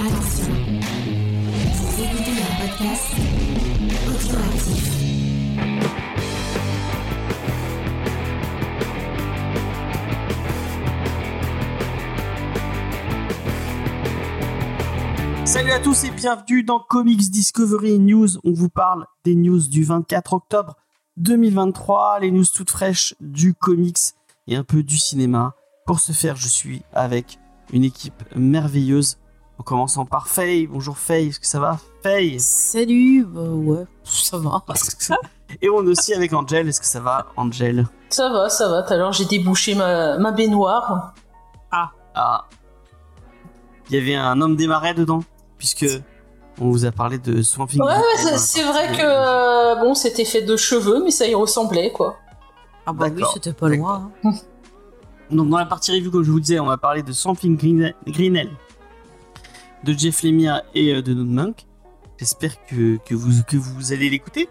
Attention, vous écoutez un podcast. Salut à tous et bienvenue dans Comics Discovery News. On vous parle des news du 24 octobre 2023, les news toutes fraîches du comics et un peu du cinéma. Pour ce faire, je suis avec une équipe merveilleuse. En commençant par Faye. Bonjour Faye, est-ce que ça va? Faye Salut, bah ouais, ça va. Et on est aussi avec Angel, est-ce que ça va Angel? Ça va, ça va. Tout à l'heure, j'ai débouché ma, ma baignoire. Ah. Il y avait un homme des marais dedans, puisque on vous a parlé de Swamp Thing. Ouais, ouais, c'est- vrai que euh, bon, c'était fait de cheveux, mais ça y ressemblait, quoi. Ah bah oui, D'accord, c'était pas loin. hein. Donc dans la partie review, comme je vous disais, on va parler de Something Green- Greenell, de Jeff Lemire et euh, de Monk. J'espère que, que, vous, que vous allez l'écouter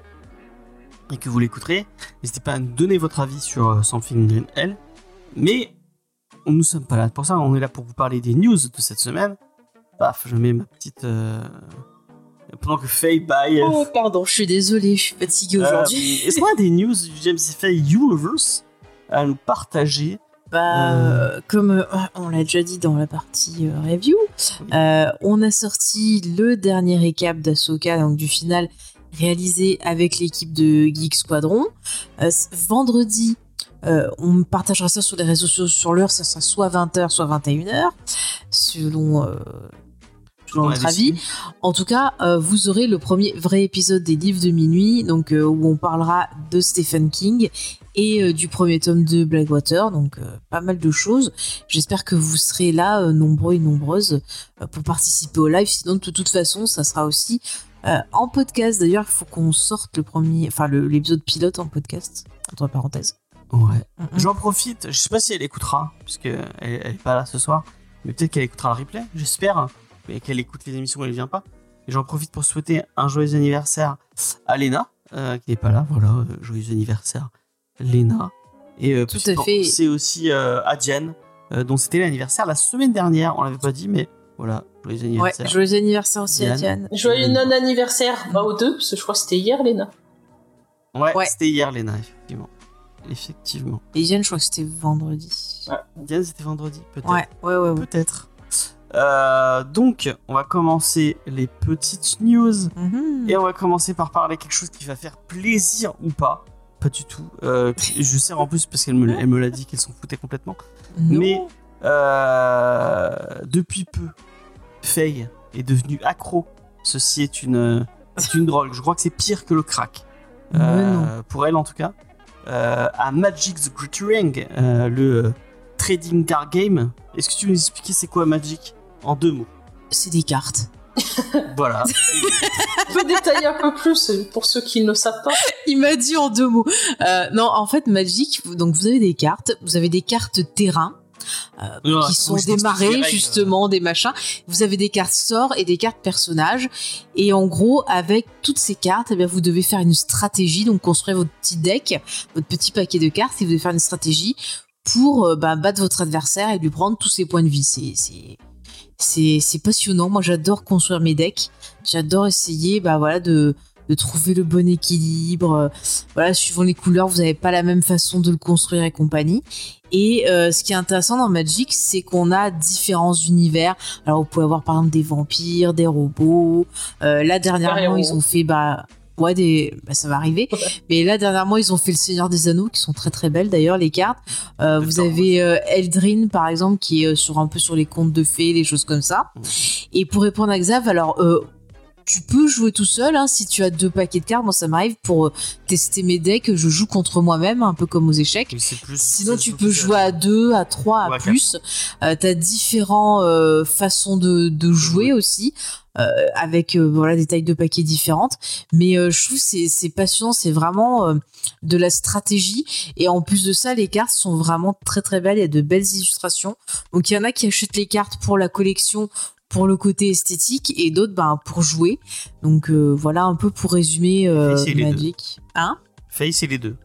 et que vous l'écouterez. N'hésitez pas à nous donner votre avis sur euh, Something Greenell. Mais on- nous sommes pas là pour ça, on est là pour vous parler des news de cette semaine. Paf, je mets ma petite... euh, Pendant que Faye baille... Oh pardon, je suis désolée, je suis fatiguée aujourd'hui. Euh, Est-ce qu'on a des news du James Faye Universe à nous partager? Bah, euh, comme euh, on l'a déjà dit dans la partie euh, review, euh, on a sorti le dernier récap d'Asoka, donc du final réalisé avec l'équipe de Geek Squadron. Euh, vendredi, euh, on partagera ça sur les réseaux sociaux sur l'heure, ça sera soit 20h, soit 21h, selon, euh, selon notre avis. En tout cas, euh, vous aurez le premier vrai épisode des livres de minuit, donc euh, où on parlera de Stephen King et euh, du premier tome de Blackwater, donc pas mal de choses. J'espère que vous serez là, nombreux et nombreuses, pour participer au live. Sinon, de toute façon, ça sera aussi en podcast. D'ailleurs, il faut qu'on sorte le premier, enfin l'épisode pilote en podcast, entre parenthèses. Ouais. J'en profite, je sais pas si elle écoutera, puisque elle, elle est pas là ce soir, mais peut-être qu'elle écoutera le replay, j'espère, et qu'elle écoute les émissions où elle vient pas. Et j'en profite pour souhaiter un joyeux anniversaire à Léna, euh, qui n'est pas là, voilà, euh, joyeux anniversaire Léna. Et euh, Tout à fait. C'est aussi euh, à Diane, euh, dont c'était l'anniversaire la semaine dernière, on l'avait pas dit, mais voilà, joyeux Ouais, anniversaire. joyeux anniversaire aussi à Diane. Diane. Joyeux non-anniversaire bah, aux deux, parce que je crois que c'était hier, Léna. Ouais, Ouais. c'était hier Léna, effectivement. Effectivement. Et Diane, je crois que c'était vendredi. Diane, c'était vendredi, peut-être. Ouais, ouais, ouais. ouais. Peut-être. Euh, donc, on va commencer les petites news. Mhm. Et on va commencer par parler quelque chose qui va faire plaisir ou pas. Pas du tout. Euh, je sais en plus parce qu'elle me, elle me l'a dit qu'elle s'en foutait complètement. Non. Mais euh, depuis peu, Faye est devenue accro. Ceci est une, est une drogue. Je crois que c'est pire que le crack. Pour elle en tout cas. À Magic the Gathering, le trading card game. Est-ce que tu veux nous expliquer c'est quoi Magic? En deux mots c'est des cartes. Voilà. On peut détailler un peu plus euh, pour ceux qui ne le savent pas. Il m'a dit en deux mots. Euh, non, en fait, Magic, vous- donc vous avez des cartes, vous avez des cartes terrain. euh, Ouais, qui sont règles. justement des machins vous avez des cartes sorts et des cartes personnages et en gros avec toutes ces cartes eh bien, vous devez faire une stratégie donc construire votre petit deck votre petit paquet de cartes et vous devez faire une stratégie pour euh, bah, battre votre adversaire et lui prendre tous ses points de vie c'est c'est passionnant. Moi j'adore construire mes decks. J'adore essayer bah voilà de de trouver le bon équilibre euh, voilà suivant les couleurs. Vous n'avez pas la même façon de le construire et compagnie. Et euh, ce qui est intéressant dans Magic, c'est qu'on a différents univers. Alors, vous pouvez avoir par exemple des vampires, des robots. Euh, là, dernièrement, ils ont fait bah ouais des bah, ça va arriver. Mais là, dernièrement, ils ont fait le Seigneur des Anneaux, qui sont très très belles d'ailleurs les cartes. Euh, vous avez euh, Eldrin par exemple, qui est euh, sur un peu sur les contes de fées, les choses comme ça. Et pour répondre à Xav, alors euh, tu peux jouer tout seul hein, si tu as deux paquets de cartes. Moi, ça m'arrive pour euh, tester mes decks. Je joue contre moi-même, un peu comme aux échecs. Plus- Sinon, tu peux jouer à deux, à trois, à plus. Euh, T'as différents euh, façons de, de jouer aussi, euh, avec euh, voilà des tailles de paquets différentes. Mais euh, je trouve que c'est c'est passionnant, c'est vraiment euh, de la stratégie. Et en plus de ça, les cartes sont vraiment très très belles. Il y a de belles illustrations. Donc il y en a qui achètent les cartes pour la collection. Pour le côté esthétique et d'autres ben, pour jouer. Donc euh, voilà un peu pour résumer euh. Magic. Hein? Faye, c'est les deux.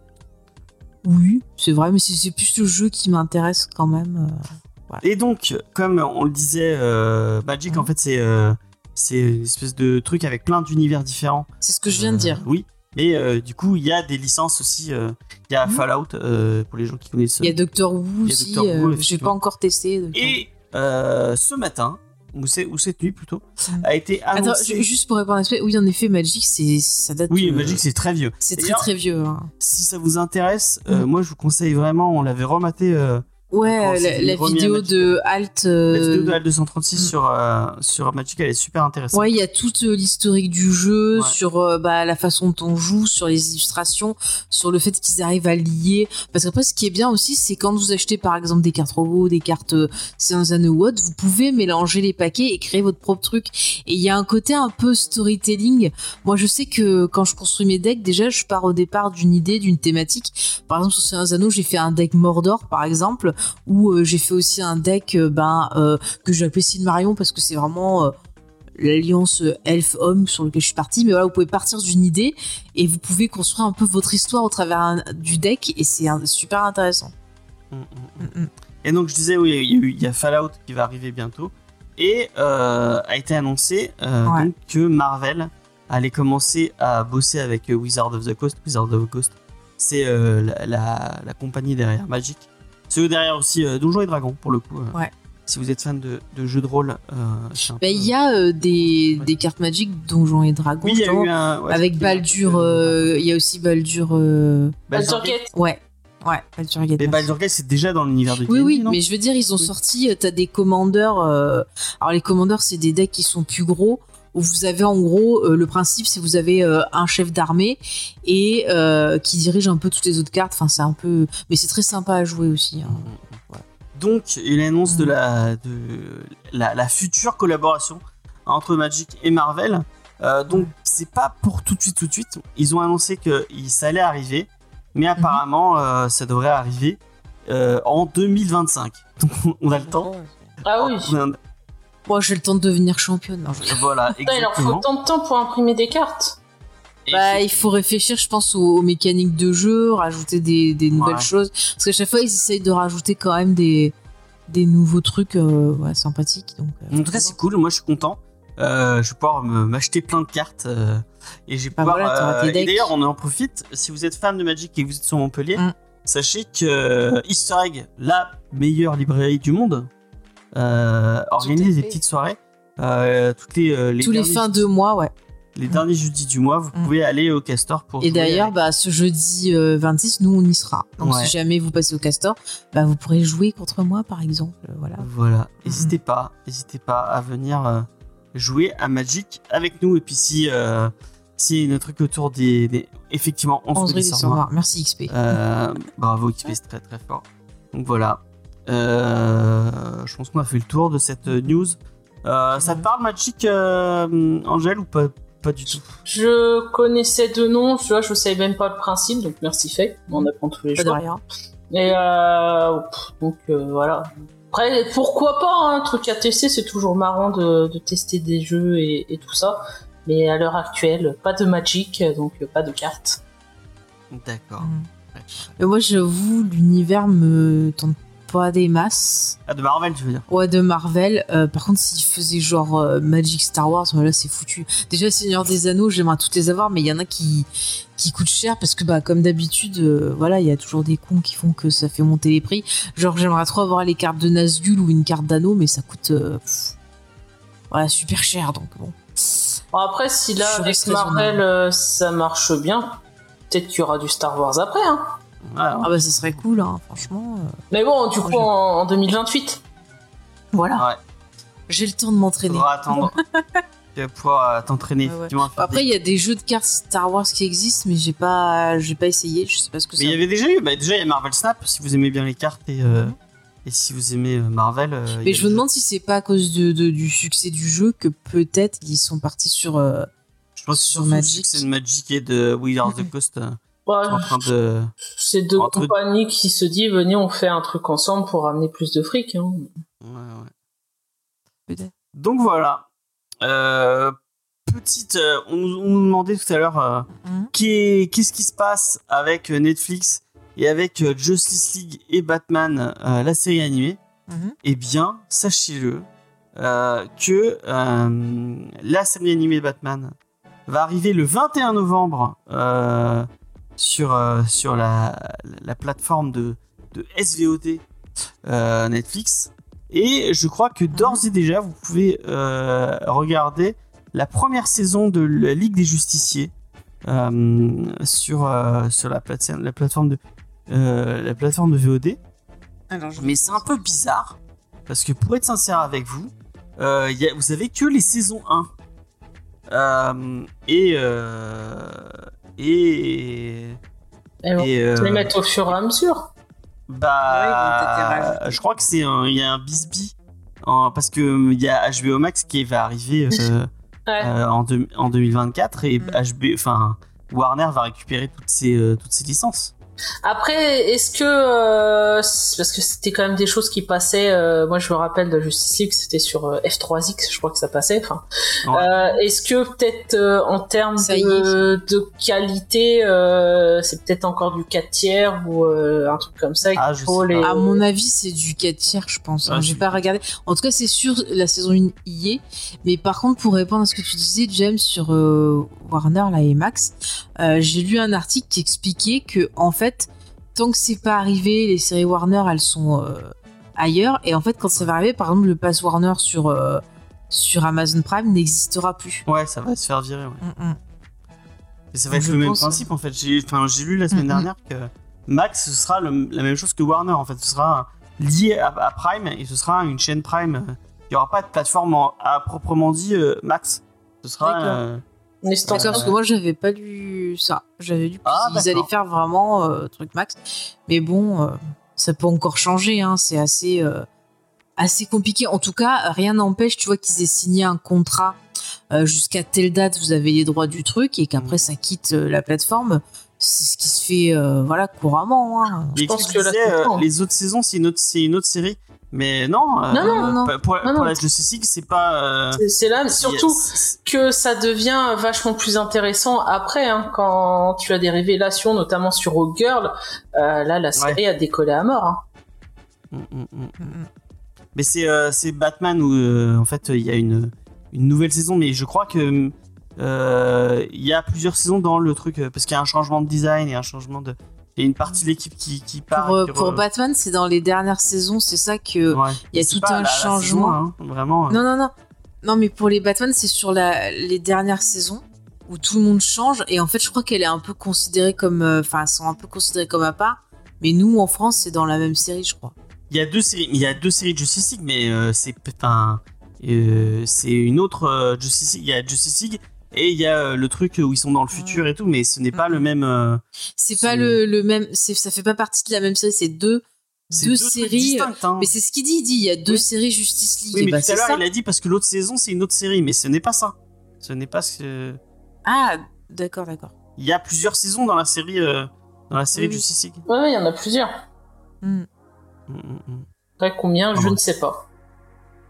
Oui, c'est vrai, mais c'est plus le jeu qui m'intéresse quand même. euh, Et donc, comme on le disait, Magic, en fait, c'est une espèce de truc avec plein d'univers différents. C'est ce que je viens de dire. Oui. Mais euh, du coup, il y a des licences aussi. euh, Il y a Mhm. Fallout, euh, pour les gens qui connaissent. Il y a Doctor Who aussi. J'ai pas encore testé. Doctor. Et ce matin, ou, c'est- ou cette nuit plutôt, Mhm. a été Attends, annoncé. ju- juste pour répondre à l'aspect, oui, en effet, Magic, c'est ça date. Oui, euh, Magic, c'est très vieux. c'est très très vieux. hein. Si ça vous intéresse, euh, Mhm. moi je vous conseille vraiment, on l'avait rematé, euh, Ouais, la, la vidéo de Alt. la euh, vidéo de Al 236 Mhm. sur, euh, sur Magic, elle est super intéressante. Ouais, il y a toute euh, l'historique du jeu, Ouais. sur euh, bah, la façon dont on joue, sur les illustrations, sur le fait qu'ils arrivent à lier. Parce qu'après, ce qui est bien aussi, c'est quand vous achetez par exemple des cartes robots, des cartes Science and What, vous pouvez mélanger les paquets et créer votre propre truc. Et il y a un côté un peu storytelling. Moi, je sais que quand je construis mes decks, déjà, je pars au départ d'une idée, d'une thématique. Par exemple, sur Anneaux, j'ai fait un deck Mordor, par exemple, où euh, j'ai fait aussi un deck euh, ben, euh, que j'ai appelé Marion parce que c'est vraiment... l'alliance elfe-homme sur lequel je suis partie, mais voilà, vous pouvez partir d'une idée et vous pouvez construire un peu votre histoire au travers un- du deck et c'est super intéressant. Mm, mm, mm. Et donc je disais, oui, il y, a y Fallout qui va arriver bientôt. Et euh, a été annoncé euh, Ouais. donc, que Marvel allait commencer à bosser avec Wizard of the Coast. Wizard of the Coast, c'est euh, la, la- la compagnie derrière Magic. C'est eux derrière aussi euh, Donjons et Dragons, pour le coup. euh. Ouais. Si vous êtes fan de, de jeux de rôle, euh, Bah, peu- Il y a euh, des, Ouais. des cartes magiques Donjons et Dragons, Oui, il y a justement, eu un. ouais, avec Baldur, euh, il y a aussi Baldur... euh, Baldur Gate. Ouais, ouais, Baldur Gate. Mais. Baldur Gate, c'est déjà dans l'univers de Oui, oui, non mais je veux dire, ils ont Oui. sorti, t'as des commandeurs. euh, alors, les commandeurs, c'est des decks qui sont plus gros. Où vous avez en gros euh, le principe, c'est vous avez euh, un chef d'armée et euh, qui dirige un peu toutes les autres cartes. Enfin, c'est un peu, mais c'est très sympa à jouer aussi. hein. Donc, il annonce de Mm. la, de la, la future collaboration entre Magic et Marvel. Euh, donc, c'est pas pour tout de suite, tout de suite. Ils ont annoncé que ça allait arriver, mais apparemment, euh, ça devrait arriver euh, en 2025. Donc, on a le temps. Ah oui. On a- Moi, j'ai le temps de devenir championne. Non, je- Voilà, il leur faut tant de temps pour imprimer des cartes. Et Bah, il faut réfléchir, je pense, aux, aux mécaniques de jeu, rajouter des, des nouvelles Ouais. choses. Parce qu'à chaque fois, ils essayent de rajouter quand même des, des nouveaux trucs euh, ouais, sympathiques. Donc, euh, En tout cas, c'est cool. Moi, je suis content. Euh, je vais pouvoir m'acheter plein de cartes euh, et j'ai Bah pouvoir. voilà, euh, et d'ailleurs, on en profite. Si vous êtes fan de Magic et que vous êtes sur Montpellier, Mm. sachez que euh, Easter Egg, la meilleure librairie du monde, organise des petites soirées. Euh, toutes les, euh, les tous les fins de mois, ouais. les derniers jeudis du mois, vous Mm. pouvez aller au Castor pour. Et d'ailleurs, avec- bah, ce jeudi euh, 26, nous, on y sera. Donc, Ouais. si jamais vous passez au Castor, bah, vous pourrez jouer contre moi, par exemple. Euh, Voilà. Voilà, n'hésitez pas, n'hésitez pas à venir euh, jouer à Magic avec nous. Et puis si, euh, si notre truc autour des, des- effectivement, on se Noirs. Merci XP. Euh, bravo XP, c'est très très fort. Donc voilà. Euh, je pense qu'on a fait le tour de cette euh, news. Euh, ça te parle Magic, euh, Angèle, ou pas, pas du tout? Je connaissais deux noms, tu vois, je savais même pas le principe, donc merci fait, on apprend tous les Pas de jours. rien. Et euh, pff, donc euh, voilà. Après, pourquoi pas, hein, un truc à tester, c'est toujours marrant de, de tester des jeux et, et tout ça. Mais à l'heure actuelle, pas de Magic, donc pas de cartes. D'accord. Mm. Mais moi, j'avoue, l'univers me tente pas des masses. Ah, de Marvel, tu veux dire Ouais, de Marvel. Euh, par contre, s'ils faisaient genre euh, Magic Star Wars, là, c'est foutu. Déjà, Seigneur des Anneaux, j'aimerais toutes les avoir, mais il y en a qui, qui coûtent cher parce que, bah, comme d'habitude, euh, voilà, il y a toujours des cons qui font que ça fait monter les prix. Genre, j'aimerais trop avoir les cartes de Nazgûl ou une carte d'anneau, mais ça coûte, euh, pff, voilà, super cher, donc bon. Bon, après, si là, avec Marvel, euh, ça marche bien, peut-être qu'il y aura du Star Wars après, hein. Voilà. Ah bah, ça serait cool, hein, franchement. euh, Mais bon, du coup, je- en, en 2028. voilà. Ouais, J'ai le temps de m'entraîner. faudra attendre. tu vas pouvoir euh, t'entraîner, ouais. effectivement. faire Après, des- il y a des jeux de cartes Star Wars qui existent, mais j'ai pas, j'ai pas essayé. Je sais pas ce que Mais il y c'est. avait déjà eu, bah, déjà il y a Marvel Snap, si vous aimez bien les cartes et, euh, et si vous aimez Marvel. y. Mais je me demande si c'est pas à cause de, de- du succès du jeu que peut-être ils sont partis sur. euh, Je pense que sur sur Magic. Magic, c'est Magic et de Wizard of the Coast euh, Ouais, de. c'est deux Entre- compagnies qui se disent, venez, on fait un truc ensemble pour ramener plus de fric. Hein. Ouais, ouais. Peut-être. Donc voilà. Euh, petite, euh, on, nous- on nous demandait tout à l'heure euh, qui- qu'est-ce qui se passe avec Netflix et avec Justice League et Batman, euh, la série animée. Mhm. eh bien, sachez-le euh, que euh, la série animée Batman va arriver le 21 novembre euh, sur, euh, sur la, la plateforme de, de SVOD euh, Netflix. Et je crois que d'ores et déjà, vous pouvez euh, regarder la première saison de la Ligue des Justiciers sur, sur la, plate- la plateforme de la plateforme de VOD. Alors, je- Mais c'est un peu bizarre parce que pour être sincère avec vous, il y a- vous avez que les saisons 1 Euh, et euh, et Et bon, et, euh, les mettre au fur et à mesure. Bah je crois que c'est un- il y a un bisbee en- parce que euh, il y a HBO Max qui va arriver euh, Ouais. euh, en, deux- en 2024 et Mm. HB enfin Warner va récupérer toutes ces euh, toutes ces licences. Après, est-ce que euh, parce que c'était quand même des choses qui passaient. euh, moi, je me rappelle de Justice League, c'était sur euh, F3X, je crois que ça passait. Enfin, Ouais. euh, est-ce que peut-être euh, en termes de, de qualité, euh, c'est peut-être encore du 4 tiers ou euh, un truc comme ça Ah, les. À mon avis, c'est du 4 tiers, je pense. hein. Ah, J'ai pas regardé. En tout cas, c'est sûr, la saison 1 y est. Mais par contre, pour répondre à ce que tu disais, James, sur euh, Warner là, et Max, euh, j'ai lu un article qui expliquait que, en fait, tant que c'est pas arrivé, les séries Warner, elles sont euh, ailleurs. Et en fait, quand ça va arriver, par exemple, le pass Warner sur, euh, sur Amazon Prime n'existera plus. Ouais, ça va se faire virer. ouais. Mm, mm. Et ça va être le même principe en fait. J'ai lu la semaine Mhm. dernière que Max ce sera le- la même chose que Warner en fait. Ce sera lié à, à Prime et ce sera une chaîne Prime. Il n'y aura pas de plateforme en- à proprement dit Max. Ce sera. Une extension. D'accord, parce que moi j'avais pas lu ça. J'avais lu Ah, qu'ils allaient faire vraiment euh, truc max. Mais bon, euh, ça peut encore changer. Hein. C'est assez, euh, assez compliqué. En tout cas, rien n'empêche, tu vois, qu'ils aient signé un contrat euh, jusqu'à telle date, vous avez les droits du truc, et qu'après ça quitte euh, la plateforme. C'est ce qui se fait, euh, voilà, couramment. Hein. il pense que là, c'est euh, les autres saisons c'est une autre c'est une autre série. Mais non. euh, Non, non, non. Pour, Non, pour la c'est pas. euh, C'est- là, surtout que ça devient vachement plus intéressant après, hein, quand tu as des révélations, notamment sur Rogue Girl. euh, là, la série a décollé à mort. Hein. Mm, mm, mm. Mm. Mais c'est euh, c'est Batman où en fait il y a une, une nouvelle saison, mais je crois que il y a plusieurs saisons dans le truc parce qu'il y a un changement de design et un changement de. Il y a une partie de l'équipe qui, qui part. Pour, euh, qui pour re- Batman, c'est dans les dernières saisons, c'est ça que. Ouais. il y a tout pas un la- la changement. saison, hein, vraiment. euh. Non, non, non. Non, mais pour les Batman, c'est sur la, les dernières saisons où tout le monde change. Et en fait, je crois qu'elle est un peu considérée comme. euh, Enfin, elles sont un peu considérées comme à part. Mais nous, en France, c'est dans la même série, je crois. Il y a deux séries, il y a deux séries de Justice League, mais euh, c'est enfin, euh, c'est une autre Justice League. Il y a Justice League et il y a euh, le truc où ils sont dans le futur et tout, mais ce n'est pas le même. euh, C'est pas le, le même. c'est- Ça fait pas partie de la même série. C'est deux, c'est deux séries. hein. Mais c'est ce qu'il dit. Il dit il y a deux Oui. séries Justice League. Oui, Et mais bah, tout à c'est l'heure, il a dit parce que l'autre saison, c'est une autre série, mais ce n'est pas ça. Ce n'est pas ce que. Ah, d'accord, d'accord. Il y a plusieurs saisons dans la série, euh, dans la série Oui. Justice League. Ouais, ouais, il y en a plusieurs. Mm, mm, mm. Après, combien, Ah je bon. ne sais pas.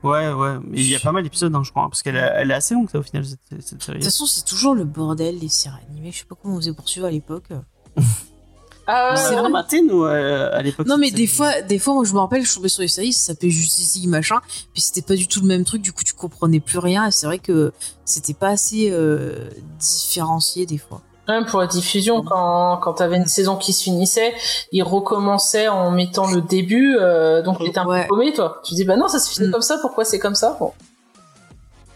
Ouais, ouais, mais il y a pas mal d'épisodes, hein, je crois, parce qu'elle est, elle est assez longue, ça, au final, cette, cette série. De toute façon, c'est toujours le bordel, les séries animées. Je sais pas comment on faisait pour suivre à l'époque. Ah, C'est C'est vrai. vrai, maté, nous, euh, à l'époque. Non, mais des fois, des fois, moi, je me rappelle, je tombais sur les séries, ça s'appelait Justice League, machin, puis c'était pas du tout le même truc, du coup, tu comprenais plus rien, et c'est vrai que c'était pas assez euh, différencié, des fois. Même pour la diffusion, quand, quand t'avais une saison qui se finissait, ils recommençaient en mettant le début, euh, donc t'étais un Ouais. peu paumé, toi. Tu dis, bah non, ça se finit Mm. comme ça, pourquoi c'est comme ça bon.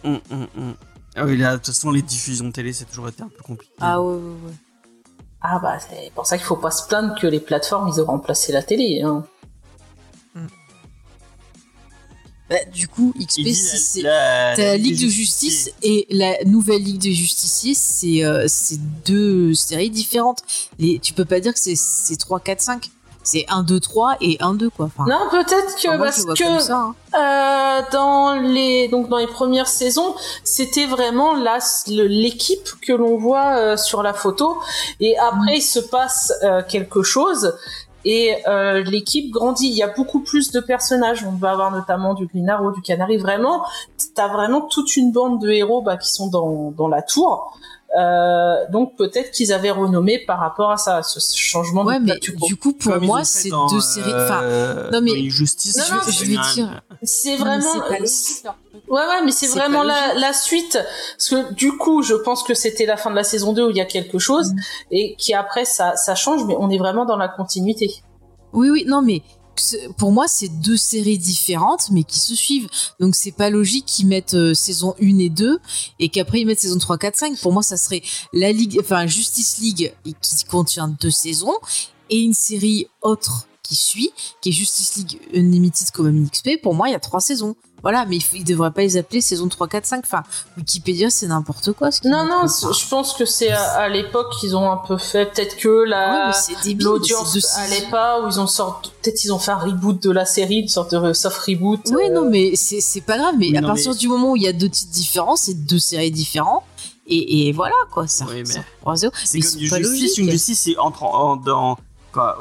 Mm, mm, mm. Ah oui, là, de toute façon, les diffusions télé, c'est toujours été un peu compliqué. Ah ouais, ouais, ouais. Ah bah, c'est pour ça qu'il faut pas se plaindre que les plateformes, ils ont remplacé la télé. Hein. Bah, du coup, XP, c'est. la- T'as la la Ligue de Justice et la nouvelle Ligue de Justiciers, c'est euh, c'est deux séries différentes. Les, tu peux pas dire que c'est- c'est 3, 4, 5. C'est 1, 2, 3 et 1, 2, quoi. Enfin, Non, peut-être que moi, je parce que ça. hein. Euh, dans les donc dans les premières saisons, c'était vraiment l'équipe que l'on voit euh, sur la photo et après Mm. il se passe euh, quelque chose et euh, l'équipe grandit. Il y a beaucoup plus de personnages. On va avoir notamment du Green du Canary. Vraiment, t'as vraiment toute une bande de héros bah, qui sont dans la tour. Euh, donc peut-être qu'ils avaient renommé par rapport à ça, ce changement Ouais, de mais du coup, pour Comme moi, c'est deux séries. Enfin, euh, non, mais- dans Injustice, Non, non, je vais dire. C'est non, mais vraiment. euh, truc. Ouais, ouais, mais c'est vraiment la, suite. Parce que du coup, je pense que c'était la fin de la saison 2 où il y a quelque chose Mm. et qui après ça, ça change, mais on est vraiment dans la continuité. Oui, oui, non, mais pour moi, c'est deux séries différentes, mais qui se suivent. Donc, c'est pas logique qu'ils mettent euh, saison 1 et 2 et qu'après ils mettent saison 3, 4, 5. Pour moi, ça serait la Ligue, enfin, Justice League qui contient deux saisons et une série autre qui suit, qui est Justice League Unlimited comme XP. Pour moi, il y a trois saisons. Voilà, mais ils devraient pas les appeler saison 3, 4, 5. Enfin, Wikipédia, c'est n'importe quoi. Ce qu'ils Non, non, je pense que c'est à, à l'époque qu'ils ont un peu fait. Peut-être que Ouais, la débile, l'audience allait pas, ou ils ont sorti. Peut-être ils ont fait un reboot de la série, une sorte de soft reboot. Oui, euh, non, mais c'est c'est pas grave. Mais Oui, à non, partir mais- du moment où il y a deux titres différents, c'est deux séries différentes. Et, et voilà, quoi. Ça, Oui, mais- ça. C'est Mais comme c'est du pas Justice, logique. une Justice, c'est entre en, dans